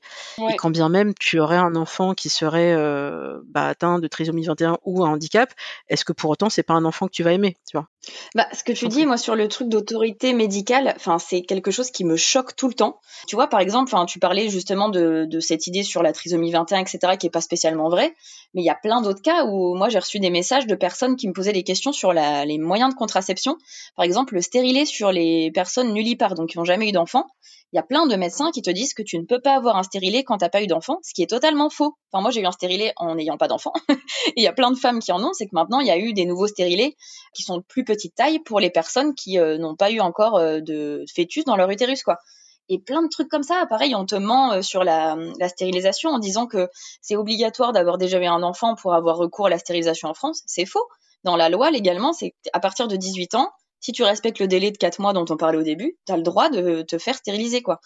et quand bien même tu aurais un enfant qui serait, heu, bah, atteint de trisomie 21 ou un handicap, est-ce que pour autant c'est pas un enfant que tu vas aimer?» tu vois? Bah, ce que tu dis, moi, sur le truc d'autorité médicale, enfin, c'est quelque chose qui me choque tout le temps. Tu vois, par exemple, enfin, tu parlais justement de, de cette idée sur la trisomie 21, etc., qui est pas spécialement vraie, mais il y a plein d'autres cas où moi j'ai reçu des messages de personnes qui me posaient des questions sur la, les moyens de contraception. Par exemple, le stérilet sur les personnes nullipares, donc qui n'ont jamais eu d'enfant. Il y a plein de médecins qui te disent que tu ne peux pas avoir un stérilet quand t'as pas eu d'enfant, ce qui est totalement faux. Enfin, moi, j'ai eu un stérilet en n'ayant pas d'enfant. Il y a plein de femmes qui en ont, c'est que maintenant, il y a eu des nouveaux stérilets qui sont de plus petite taille pour les personnes qui euh, n'ont pas eu encore euh, de fœtus dans leur utérus, quoi. Et plein de trucs comme ça. Pareil, on te ment euh, sur la, la stérilisation en disant que c'est obligatoire d'avoir déjà eu un enfant pour avoir recours à la stérilisation en France. C'est faux. Dans la loi, légalement, c'est à partir de 18 ans, si tu respectes le délai de 4 mois dont on parlait au début, tu as le droit de te faire stériliser, quoi.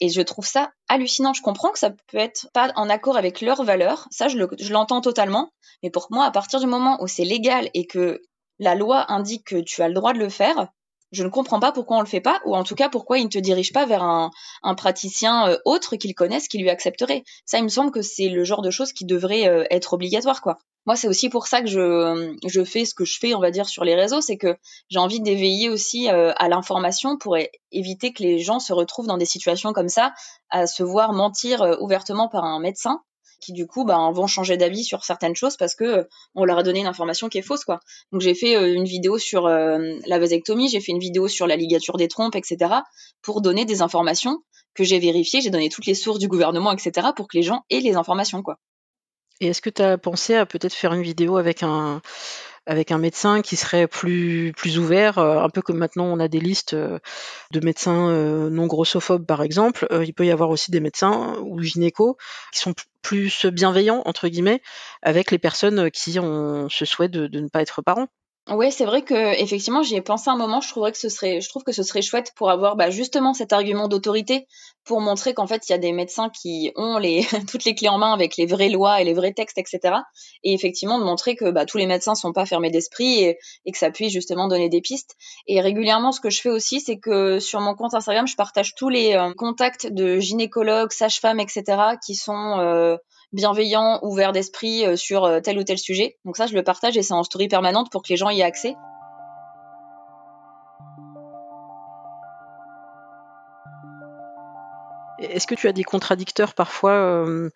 Et je trouve ça hallucinant. Je comprends que ça peut être pas en accord avec leurs valeurs. Ça, je, le, je l'entends totalement. Mais pour moi, à partir du moment où c'est légal et que la loi indique que tu as le droit de le faire, je ne comprends pas pourquoi on le fait pas, ou en tout cas pourquoi il ne te dirige pas vers un, praticien euh, autre qu'il connaisse qui lui accepterait. Ça, il me semble que c'est le genre de choses qui devrait euh, être obligatoire, quoi. Moi, c'est aussi pour ça que je, je fais ce que je fais, on va dire, sur les réseaux, c'est que j'ai envie d'éveiller aussi euh, à l'information pour éviter que les gens se retrouvent dans des situations comme ça, à se voir mentir euh, ouvertement par un médecin qui du coup bah, vont changer d'avis sur certaines choses parce que euh, on leur a donné une information qui est fausse quoi. Donc j'ai fait euh, une vidéo sur euh, la vasectomie, j'ai fait une vidéo sur la ligature des trompes, etc. pour donner des informations que j'ai vérifiées, j'ai donné toutes les sources du gouvernement, etc. pour que les gens aient les informations quoi. Et est-ce que tu as pensé à peut-être faire une vidéo avec un avec un médecin qui serait plus plus ouvert, heu, un peu comme maintenant on a des listes, heu, de médecins, heu, non grossophobes par exemple, il peut y avoir aussi des médecins ou gynécos qui sont plus «bienveillants» entre guillemets avec les personnes, qui ont ce souhait de de ne pas être parents? Ouais, c'est vrai que effectivement, j'y ai pensé un moment. Je trouverais que ce serait, je trouve que ce serait chouette pour avoir bah, justement cet argument d'autorité, pour montrer qu'en fait, il y a des médecins qui ont les toutes les clés en main avec les vraies lois et les vrais textes, etc. Et effectivement, de montrer que bah, tous les médecins sont pas fermés d'esprit et, que ça puisse justement donner des pistes. Et régulièrement, ce que je fais aussi, c'est que sur mon compte Instagram, je partage tous les euh, contacts de gynécologues, sages-femmes, etc. qui sont euh, bienveillant, ouvert d'esprit euh, sur euh, tel ou tel sujet. Donc ça, je le partage et c'est en story permanente pour que les gens y aient accès. Est-ce que tu as des contradicteurs parfois, hem,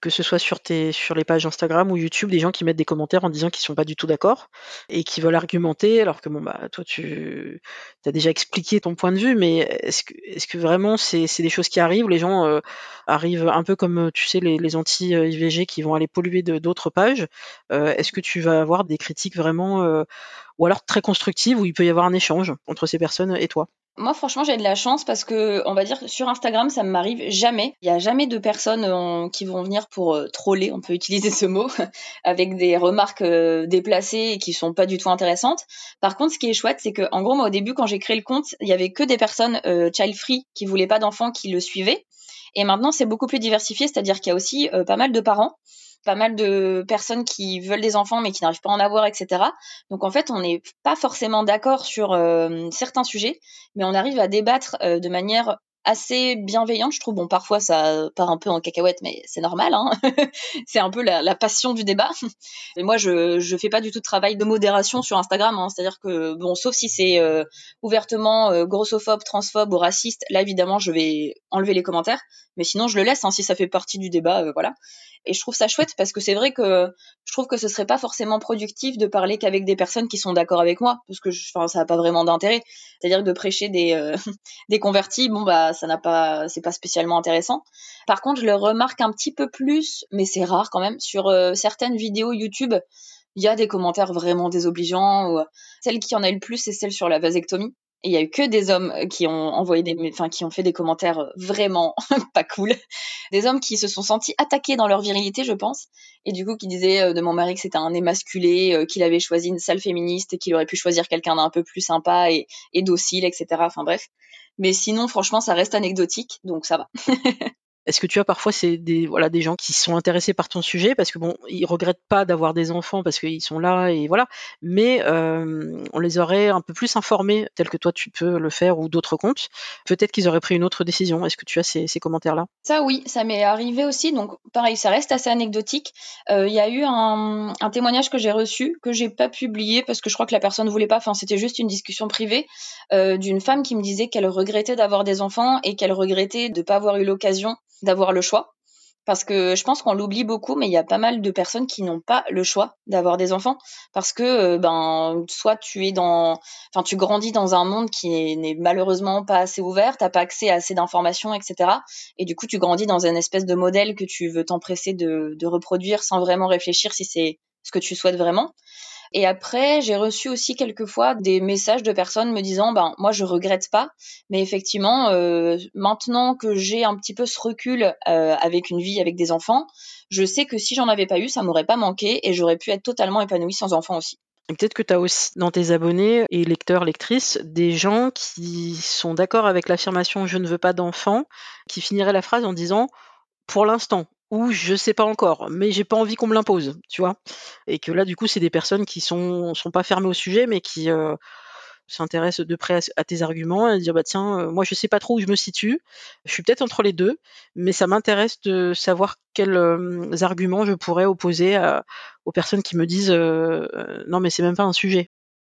que ce soit sur tes sur les pages Instagram ou YouTube, des gens qui mettent des commentaires en disant qu'ils sont pas du tout d'accord et qui veulent argumenter alors que bon, bah, toi tu as déjà expliqué ton point de vue, mais est-ce que est-ce que vraiment c'est des choses qui arrivent? Les gens, heu, arrivent un peu comme, tu sais les les anti, heu, IVG qui vont aller polluer d'autres pages. Est-ce que tu vas avoir des critiques vraiment, ou alors très constructives où il peut y avoir un échange entre ces personnes et toi? Moi, franchement, j'ai de la chance parce que, on va dire, sur Instagram, ça ne m'arrive jamais. Il n'y a jamais de personnes euh, qui vont venir pour euh, troller, on peut utiliser ce mot, avec des remarques euh, déplacées et qui sont pas du tout intéressantes. Par contre, ce qui est chouette, c'est que, en gros, moi, au début, quand j'ai créé le compte, il y avait que des personnes child free qui voulaient pas d'enfants qui le suivaient. Et maintenant, c'est beaucoup plus diversifié, c'est-à-dire qu'il y a aussi pas mal de parents pas mal de personnes qui veulent des enfants mais qui n'arrivent pas à en avoir, etc. Donc en fait, on n'est pas forcément d'accord sur euh, certains sujets, mais on arrive à débattre euh, de manière assez bienveillante, je trouve. Bon, parfois ça part un peu en cacahuète, mais c'est normal. Hein c'est un peu la, passion du débat. Et moi, je je fais pas du tout de travail de modération sur Instagram. Hein. C'est-à-dire que bon, sauf si c'est euh, ouvertement grossophobe, transphobe ou raciste, là évidemment, je vais enlever les commentaires. Mais sinon, je le laisse hein, si ça fait partie du débat, voilà. Et je trouve ça chouette parce que c'est vrai que je trouve que ce serait pas forcément productif de parler qu'avec des personnes qui sont d'accord avec moi, parce que ça n'a pas vraiment d'intérêt. C'est-à-dire de prêcher des, euh, des convertis, bon bah ça n'a pas, c'est pas spécialement intéressant. Par contre, je le remarque un petit peu plus, mais c'est rare quand même, sur euh, certaines vidéos YouTube. Il y a des commentaires vraiment désobligeants. Ou... Celle qui en a eu le plus, c'est celle sur la vasectomie il y a eu que des hommes qui ont envoyé des, enfin, qui ont fait des commentaires vraiment pas cool. Des hommes qui se sont sentis attaqués dans leur virilité, je pense. Et du coup, qui disaient euh, de mon mari que c'était un émasculé, euh, qu'il avait choisi une salle féministe, qu'il aurait pu choisir quelqu'un d'un peu plus sympa et, et docile, etc. Enfin bref. Mais sinon, franchement, ça reste anecdotique, donc ça va. Est-ce que tu as parfois c'est des voilà des gens qui sont intéressés par ton sujet parce que bon ils regrettent pas d'avoir des enfants parce qu'ils sont là et voilà mais euh, on les aurait un peu plus informés tel que toi tu peux le faire ou d'autres comptes. Peut-être qu'ils auraient pris une autre décision. Est-ce que tu as ces, commentaires là ça oui ça m'est arrivé aussi. Donc pareil ça reste assez anecdotique. Euh, il y a eu un, témoignage que j'ai reçu que j'ai pas publié parce que je crois que la personne voulait pas. Enfin c'était juste une discussion privée euh, d'une femme qui me disait qu'elle regrettait d'avoir des enfants et qu'elle regrettait de pas avoir eu l'occasion d'avoir le choix. Parce que je pense qu'on l'oublie beaucoup, mais il y a pas mal de personnes qui n'ont pas le choix d'avoir des enfants. Parce que, euh, ben, soit tu es dans, enfin, tu grandis dans un monde qui n'est malheureusement pas assez ouvert, t'as pas accès à assez d'informations, etc. Et du coup, tu grandis dans un espèce de modèle que tu veux t'empresser de, de reproduire sans vraiment réfléchir si c'est ce que tu souhaites vraiment. Et après, j'ai reçu aussi quelquefois des messages de personnes me disant, ben moi je regrette pas, mais effectivement, euh, maintenant que j'ai un petit peu ce recul euh, avec une vie avec des enfants, je sais que si j'en avais pas eu, ça m'aurait pas manqué et j'aurais pu être totalement épanouie sans enfants aussi. Peut-être que tu as aussi dans tes abonnés et lecteurs, lectrices, des gens qui sont d'accord avec l'affirmation je ne veux pas d'enfants, qui finiraient la phrase en disant pour l'instant, ou je sais pas encore, mais j'ai pas envie qu'on me l'impose, tu vois. Et que là, du coup, c'est des personnes qui sont sont pas fermées au sujet, mais qui euh, s'intéressent de près à, tes arguments et dire bah tiens, euh, moi je sais pas trop où je me situe, je suis peut-être entre les deux, mais ça m'intéresse de savoir quels euh, arguments je pourrais opposer aux personnes qui me disent non mais c'est même pas un sujet.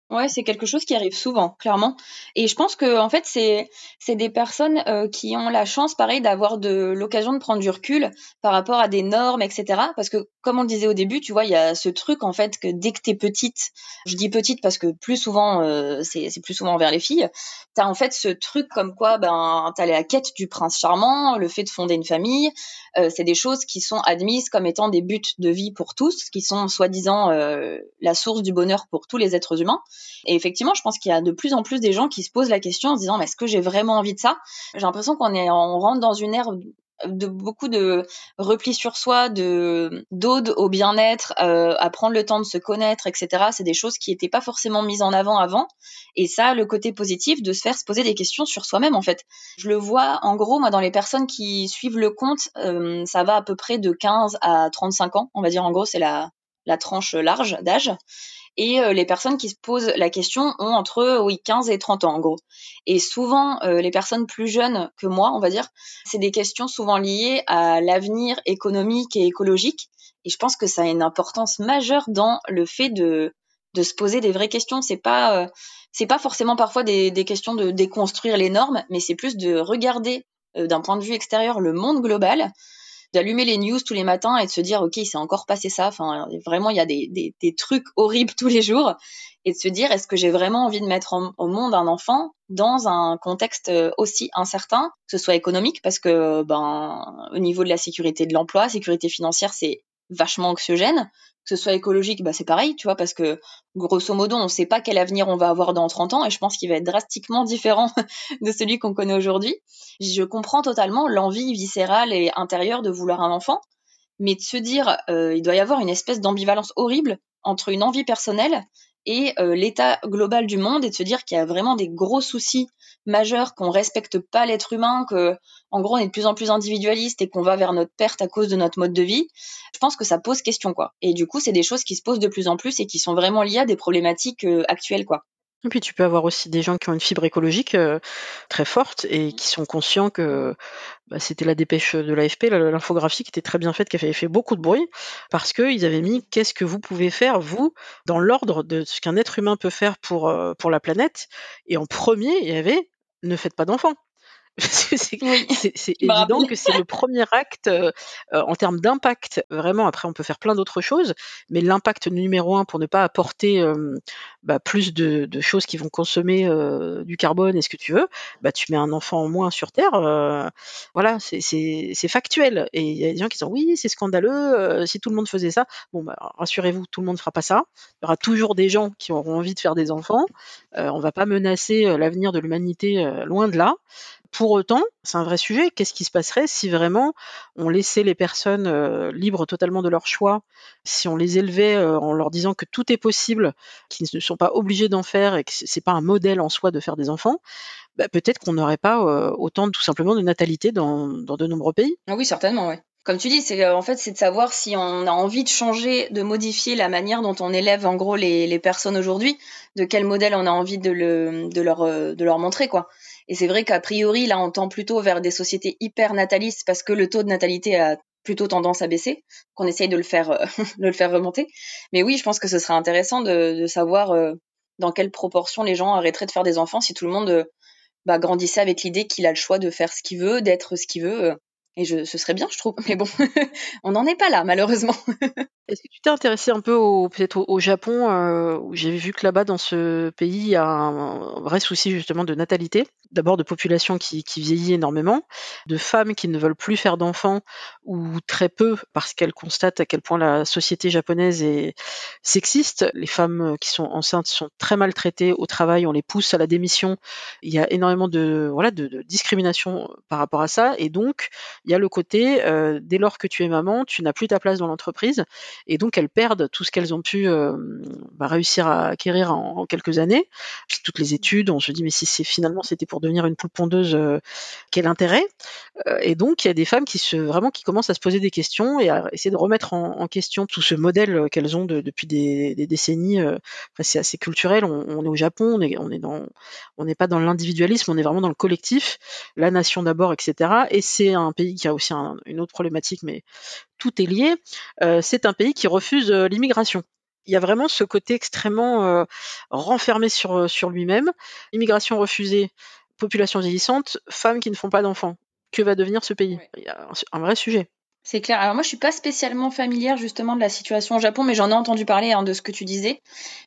Ouais, c'est quelque chose qui arrive souvent, clairement. Et je pense que en fait, c'est des personnes euh, qui ont la chance, pareil, d'avoir de l'occasion de prendre du recul par rapport à des normes, etc. Parce que comme on le disait au début, tu vois, il y a ce truc en fait que dès que t'es petite, je dis petite parce que plus souvent, euh, c'est plus souvent vers les filles, t'as en fait ce truc comme quoi, ben, t'as la quête du prince charmant, le fait de fonder une famille, euh, c'est des choses qui sont admises comme étant des buts de vie pour tous, qui sont soi-disant la source du bonheur pour tous les êtres humains. Et effectivement, je pense qu'il y a de plus en plus des gens qui se posent la question en se disant, mais est-ce que j'ai vraiment envie de ça? J'ai l'impression qu'on est, on rentre dans une ère de beaucoup de repli sur soi, de d'ode au bien-être, euh, à prendre le temps de se connaître, etc. C'est des choses qui n'étaient pas forcément mises en avant avant. Et ça, le côté positif de se faire se poser des questions sur soi-même, en fait. Je le vois, en gros, moi, dans les personnes qui suivent le compte, euh, ça va à peu près de 15 à 35 ans. On va dire, en gros, c'est la, la tranche large d'âge. Et euh, les personnes qui se posent la question ont entre oui 15 et 30 ans en gros. Et souvent euh, les personnes plus jeunes que moi, on va dire, c'est des questions souvent liées à l'avenir économique et écologique. Et je pense que ça a une importance majeure dans le fait de de se poser des vraies questions. C'est pas euh, c'est pas forcément parfois des, des questions de déconstruire les normes, mais c'est plus de regarder d'un point de vue extérieur le monde global d'allumer les news tous les matins et de se dire ok c'est encore passé ça. Enfin vraiment il y a des, des, des, trucs horribles tous les jours. Et de se dire est-ce que j'ai vraiment envie de mettre au monde un enfant dans un contexte euh, aussi incertain que ce soit économique parce que ben au niveau de la sécurité de l'emploi sécurité financière c'est vachement anxiogène que ce soit écologique, bah c'est pareil, tu vois, parce que grosso modo, on ne sait pas quel avenir on va avoir dans 30 ans, et je pense qu'il va être drastiquement différent de celui qu'on connaît aujourd'hui. Je comprends totalement l'envie viscérale et intérieure de vouloir un enfant, mais de se dire, euh, il doit y avoir une espèce d'ambivalence horrible entre une envie personnelle et euh, l'état global du monde et de se dire qu'il y a vraiment des gros soucis majeurs, qu'on respecte pas l'être humain, que en gros on est de plus en plus individualiste et qu'on va vers notre perte à cause de notre mode de vie. Je pense que ça pose question quoi. Et du coup, c'est des choses qui se posent de plus en plus et qui sont vraiment liées à des problématiques euh, actuelles quoi. Et puis tu peux avoir aussi des gens qui ont une fibre écologique euh, très forte et qui sont conscients que bah, c'était la dépêche de l'AFP, l'infographie qui était très bien faite, qui avait fait beaucoup de bruit, parce qu'ils avaient mis qu'est-ce que vous pouvez faire, vous, dans l'ordre de ce qu'un être humain peut faire pour, euh, pour la planète? Et en premier, il y avait ne faites pas d'enfants. c'est évident que c'est le premier acte euh, euh, en termes d'impact. Vraiment, après, on peut faire plein d'autres choses, mais l'impact numéro un pour ne pas apporter euh, bah, plus de, choses qui vont consommer du carbone et ce que tu veux, bah, tu mets un enfant en moins sur Terre. voilà, c'est factuel. Et il y a des gens qui disent oui, c'est scandaleux. si tout le monde faisait ça, bon, bah, rassurez-vous, tout le monde ne fera pas ça. Il y aura toujours des gens qui auront envie de faire des enfants. on va pas menacer l'avenir de l'humanité loin de là. Pour autant, c'est un vrai sujet. Qu'est-ce qui se passerait si vraiment on laissait les personnes euh, libres totalement de leur choix, si on les élevait euh, en leur disant que tout est possible, qu'ils ne sont pas obligés d'en faire et que c'est pas un modèle en soi de faire des enfants, bah, peut-être qu'on n'aurait pas euh, autant tout simplement de natalité dans, de nombreux pays. Ah oui, certainement, oui comme tu dis, c'est en fait c'est de savoir si on a envie de changer, de modifier la manière dont on élève en gros les, personnes aujourd'hui, de quel modèle on a envie de, leur, de leur montrer quoi. Et c'est vrai qu'a priori, là, on tend plutôt vers des sociétés hyper natalistes parce que le taux de natalité a plutôt tendance à baisser, qu'on essaye de le faire, euh, de le faire remonter. Mais oui, je pense que ce serait intéressant de, savoir euh, dans quelle proportion les gens arrêteraient de faire des enfants si tout le monde euh, bah, grandissait avec l'idée qu'il a le choix de faire ce qu'il veut, d'être ce qu'il veut. Et je, ce serait bien, je trouve. Mais bon, on n'en est pas là, malheureusement. Est-ce que tu t'es intéressé un peu au, peut-être au, Japon, euh, où j'ai vu que là-bas, dans ce pays, il y a un, vrai souci justement de natalité? D'abord de population qui, qui, vieillit énormément, de femmes qui ne veulent plus faire d'enfants ou très peu parce qu'elles constatent à quel point la société japonaise est sexiste. Les femmes qui sont enceintes sont très maltraitées au travail, on les pousse à la démission. Il y a énormément de voilà de, de discrimination par rapport à ça, et donc il y a le côté euh, dès lors que tu es maman, tu n'as plus ta place dans l'entreprise et donc elles perdent tout ce qu'elles ont pu euh, bah, réussir à acquérir en, quelques années. Toutes les études, on se dit mais si c'est finalement c'était pour devenir une poule pondeuse, euh, quel intérêt? Euh, Et donc il y a des femmes qui se vraiment qui commencent à se poser des questions et à essayer de remettre en, question tout ce modèle qu'elles ont depuis des, décennies. c'est assez culturel. On, est au Japon, on est, on est dans, on n'est pas dans l'individualisme, on est vraiment dans le collectif, la nation d'abord, etc. Et c'est un pays qui a aussi une autre problématique, mais tout est lié, c'est un qui refuse euh, l'immigration. Il y a vraiment ce côté extrêmement euh, renfermé sur, sur lui-même. Immigration refusée, population vieillissante, femmes qui ne font pas d'enfants. Que va devenir ce pays? Il y a un vrai sujet. C'est clair. Alors moi, je suis pas spécialement familière justement de la situation au Japon, mais j'en ai entendu parler hein, de ce que tu disais.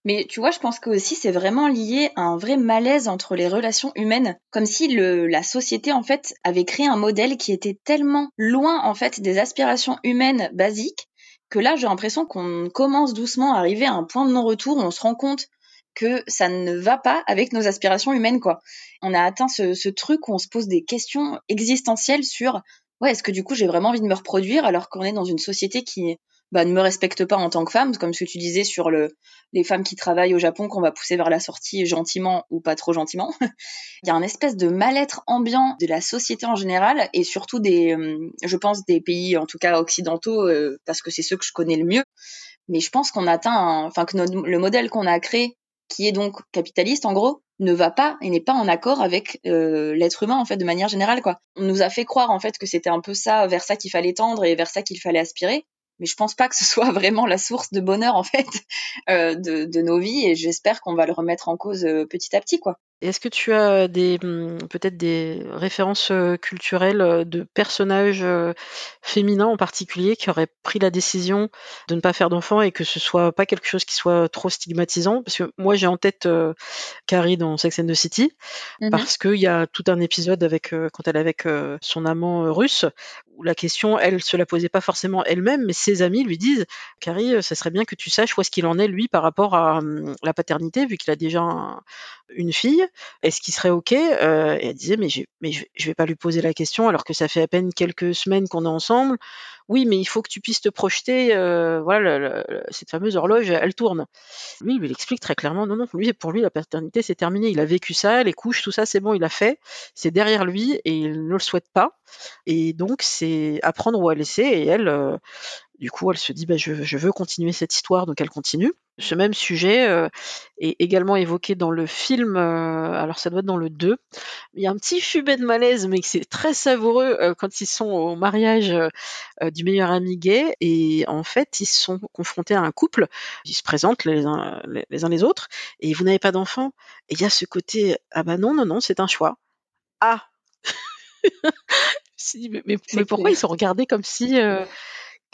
Mais tu vois, je pense que aussi c'est vraiment lié à un vrai malaise entre les relations humaines, comme si le, la société en fait avait créé un modèle qui était tellement loin en fait des aspirations humaines basiques que là, j'ai l'impression qu'on commence doucement à arriver à un point de non-retour où on se rend compte que ça ne va pas avec nos aspirations humaines, quoi. On a atteint ce, ce truc où on se pose des questions existentielles sur ouais, est-ce que du coup j'ai vraiment envie de me reproduire alors qu'on est dans une société qui bah, ne me respecte pas en tant que femme, comme ce que tu disais sur le, les femmes qui travaillent au Japon qu'on va pousser vers la sortie gentiment ou pas trop gentiment. Il y a un espèce de mal-être ambiant de la société en général et surtout des, euh, je pense, des pays en tout cas occidentaux euh, parce que c'est ceux que je connais le mieux. Mais je pense qu'on atteint, enfin que le modèle qu'on a créé qui est donc capitaliste en gros, ne va pas et n'est pas en accord avec euh, l'être humain en fait de manière générale quoi. On nous a fait croire en fait que c'était un peu ça vers ça qu'il fallait tendre et vers ça qu'il fallait aspirer, mais je pense pas que ce soit vraiment la source de bonheur en fait euh, de, de, nos vies et j'espère qu'on va le remettre en cause euh, petit à petit quoi. Est-ce que tu as des mmh, peut-être des références culturelles de personnages féminins en particulier qui auraient pris la décision de ne pas faire d'enfants et que ce soit pas quelque chose qui soit trop stigmatisant? Parce que moi j'ai en tête Carrie dans Sex and the City mmh parce qu'il y a tout un épisode avec quand elle est avec son amant russe la question, elle se la posait pas forcément elle-même, mais ses amis lui disent Carrie, ça serait bien que tu saches où est-ce qu'il en est lui par rapport à hum, la paternité, vu qu'il a déjà une fille. Est-ce qu'il serait ok? Euh, Et elle disait mais je, je, vais pas lui poser la question alors que ça fait à peine quelques semaines qu'on est ensemble. Oui, mais il faut que tu puisses te projeter. Euh, voilà, cette fameuse horloge, elle tourne. Lui, il lui explique très clairement non, non, lui, pour lui, la paternité, c'est terminé. Il a vécu ça, les couches, tout ça, c'est bon, il a fait. C'est derrière lui et il ne le souhaite pas. Et donc, c'est apprendre ou à laisser. Et elle, euh, du coup, elle se dit bah, je, veux continuer cette histoire, donc elle continue. Ce même sujet euh, est également évoqué dans le film, euh, alors ça doit être dans le 2. Il y a un petit fubet de malaise, mais c'est très savoureux euh, quand ils sont au mariage du meilleur ami gay. Et en fait, ils sont confrontés à un couple. Ils se présentent les uns les, uns les autres. Et vous n'avez pas d'enfant. Et il y a ce côté ah bah non, non, non, c'est un choix. Ah mais, mais, pourquoi ils sont regardés comme si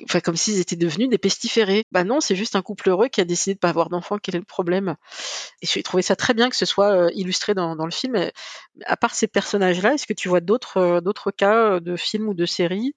enfin comme s'ils étaient devenus des pestiférés. Bah non, c'est juste un couple heureux qui a décidé de pas avoir d'enfant. Quel est le problème? Et j'ai trouvé ça très bien que ce soit euh, illustré dans, le film. à part ces personnages-là, est-ce que tu vois d'autres euh, d'autres cas euh, de films ou de séries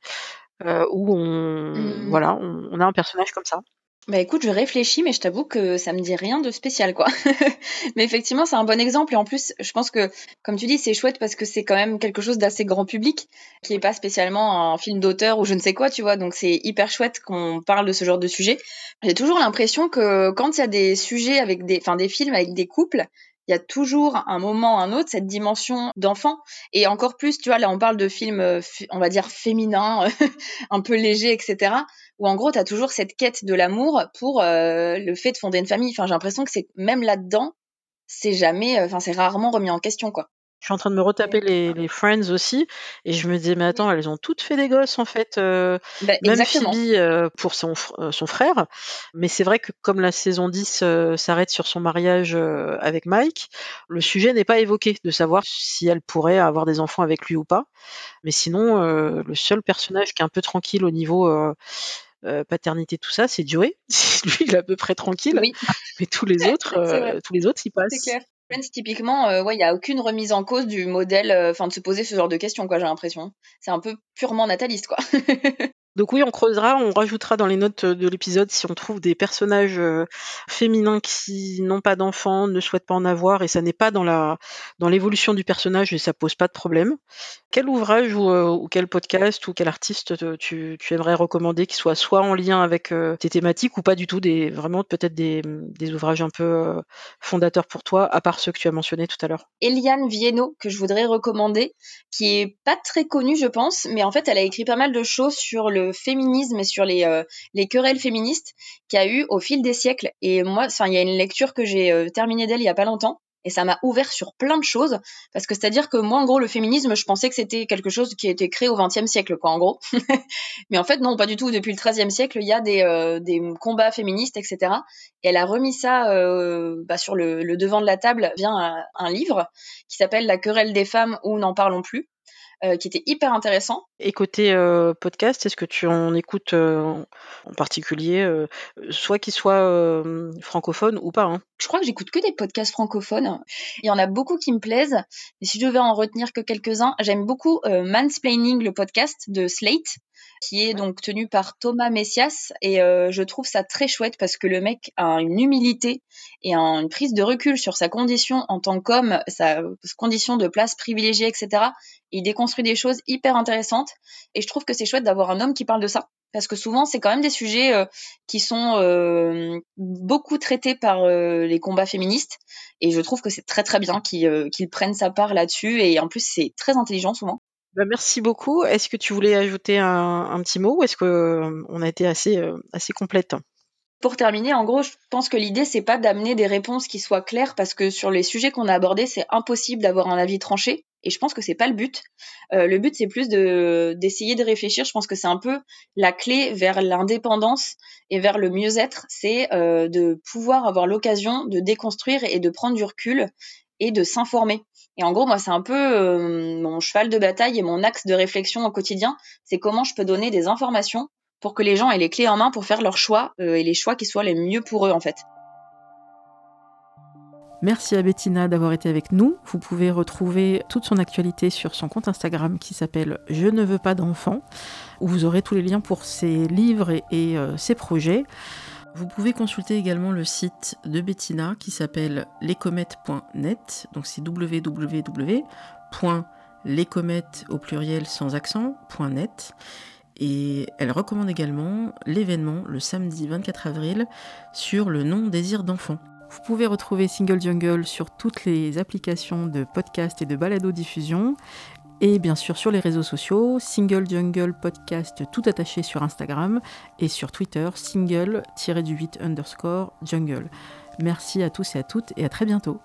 où on mmh. voilà on a un personnage comme ça? Bah écoute, je réfléchis, mais je t'avoue que ça me dit rien de spécial, quoi. mais effectivement, c'est un bon exemple. Et en plus, je pense que, comme tu dis, c'est chouette parce que c'est quand même quelque chose d'assez grand public, qui est pas spécialement un film d'auteur ou je ne sais quoi, tu vois. Donc c'est hyper chouette qu'on parle de ce genre de sujet. J'ai toujours l'impression que quand il y a des sujets avec des, enfin des films avec des couples, il y a toujours un moment, un autre, cette dimension d'enfant. Et encore plus, tu vois, là, on parle de films, euh, on va dire, féminins, un peu légers, etc. Où en gros, tu as toujours cette quête de l'amour pour euh, le fait de fonder une famille. Enfin, j'ai l'impression que c'est même là-dedans, c'est jamais, euh, enfin, c'est rarement remis en question, quoi. Je suis en train de me retaper les, Friends aussi, et je me disais, mais attends, elles ont toutes fait des gosses en fait, euh, bah, même Phoebe euh, pour son, son frère. Mais c'est vrai que comme la saison 10 s'arrête sur son mariage avec Mike, le sujet n'est pas évoqué de savoir si elle pourrait avoir des enfants avec lui ou pas. Mais sinon, le seul personnage qui est un peu tranquille au niveau paternité, tout ça, c'est Joey. lui, il est à peu près tranquille. Mais tous les autres, tous les autres, ils passent. Clair. Friends, typiquement, euh, ouais, il y a aucune remise en cause du modèle, euh, enfin de se poser ce genre de questions, quoi. J'ai l'impression. C'est un peu purement nataliste, quoi. Donc oui, on creusera, on rajoutera dans les notes de l'épisode si on trouve des personnages euh, féminins qui n'ont pas d'enfants, ne souhaitent pas en avoir, et ça n'est pas dans la dans l'évolution du personnage et ça pose pas de problème. Quel ouvrage ou, euh, quel podcast ou quel artiste tu, aimerais recommander qui soit soit en lien avec euh, tes thématiques ou pas du tout, des vraiment peut-être des, ouvrages un peu fondateurs pour toi, à part ceux que tu as mentionnés tout à l'heure? Eliane Vieno que je voudrais recommander, qui est pas très connue je pense, mais en fait elle a écrit pas mal de choses sur le féminisme et sur les, euh, les querelles féministes qu'il y a eu au fil des siècles. Et moi, il y a une lecture que j'ai euh, terminée d'elle il y a pas longtemps. Et ça m'a ouvert sur plein de choses, parce que c'est-à-dire que moi, en gros, le féminisme, je pensais que c'était quelque chose qui a été créé au XXe siècle, quoi, en gros. Mais en fait, non, pas du tout. Depuis le XIIIe siècle, il y a des, euh, des combats féministes, etc. Et elle a remis ça bah, sur le, devant de la table via un, un livre qui s'appelle La querelle des femmes ou n'en parlons plus, euh, qui était hyper intéressant. Et côté euh, podcast, est-ce que tu en écoutes euh, en particulier, soit qu'ils soient francophones ou pas hein? Je crois que j'écoute que des podcasts francophones. Il y en a beaucoup qui me plaisent, mais si je devais en retenir que quelques-uns, j'aime beaucoup Mansplaining, le podcast de Slate qui est donc tenu par Thomas Messias. Et je trouve ça très chouette parce que le mec a une humilité et une prise de recul sur sa condition en tant qu'homme, sa condition de place privilégiée, etc. Il déconstruit des choses hyper intéressantes et je trouve que c'est chouette d'avoir un homme qui parle de ça. Parce que souvent c'est quand même des sujets euh, qui sont euh, beaucoup traités par euh, les combats féministes. Et je trouve que c'est très très bien qu'il prenne sa part là-dessus. Et en plus c'est très intelligent souvent. Bah, merci beaucoup. Est-ce que tu voulais ajouter un, petit mot ou est-ce qu'on a été assez, assez complète? Pour terminer, en gros, je pense que l'idée c'est pas d'amener des réponses qui soient claires parce que sur les sujets qu'on a abordés, c'est impossible d'avoir un avis tranché. Et je pense que c'est pas le but. Euh, le but c'est plus de d'essayer de réfléchir. Je pense que c'est un peu la clé vers l'indépendance et vers le mieux-être, c'est euh, de pouvoir avoir l'occasion de déconstruire et de prendre du recul et de s'informer. Et en gros, moi, c'est un peu euh, mon cheval de bataille et mon axe de réflexion au quotidien. C'est comment je peux donner des informations pour que les gens aient les clés en main pour faire leurs choix euh, et les choix qui soient les mieux pour eux en fait. Merci à Bettina d'avoir été avec nous. Vous pouvez retrouver toute son actualité sur son compte Instagram qui s'appelle Je ne veux pas d'enfants, où vous aurez tous les liens pour ses livres et, euh, ses projets. Vous pouvez consulter également le site de Bettina qui s'appelle lescomètes.net, donc c'est www.lescomètes au pluriel sans accent.net. Et elle recommande également l'événement le samedi 24 avril sur le non désir d'enfant. Vous pouvez retrouver Single Jungle sur toutes les applications de podcast et de balado-diffusion. Et bien sûr sur les réseaux sociaux, Single Jungle Podcast tout attaché sur Instagram et sur Twitter, single-du-8 underscore jungle. Merci à tous et à toutes et à très bientôt.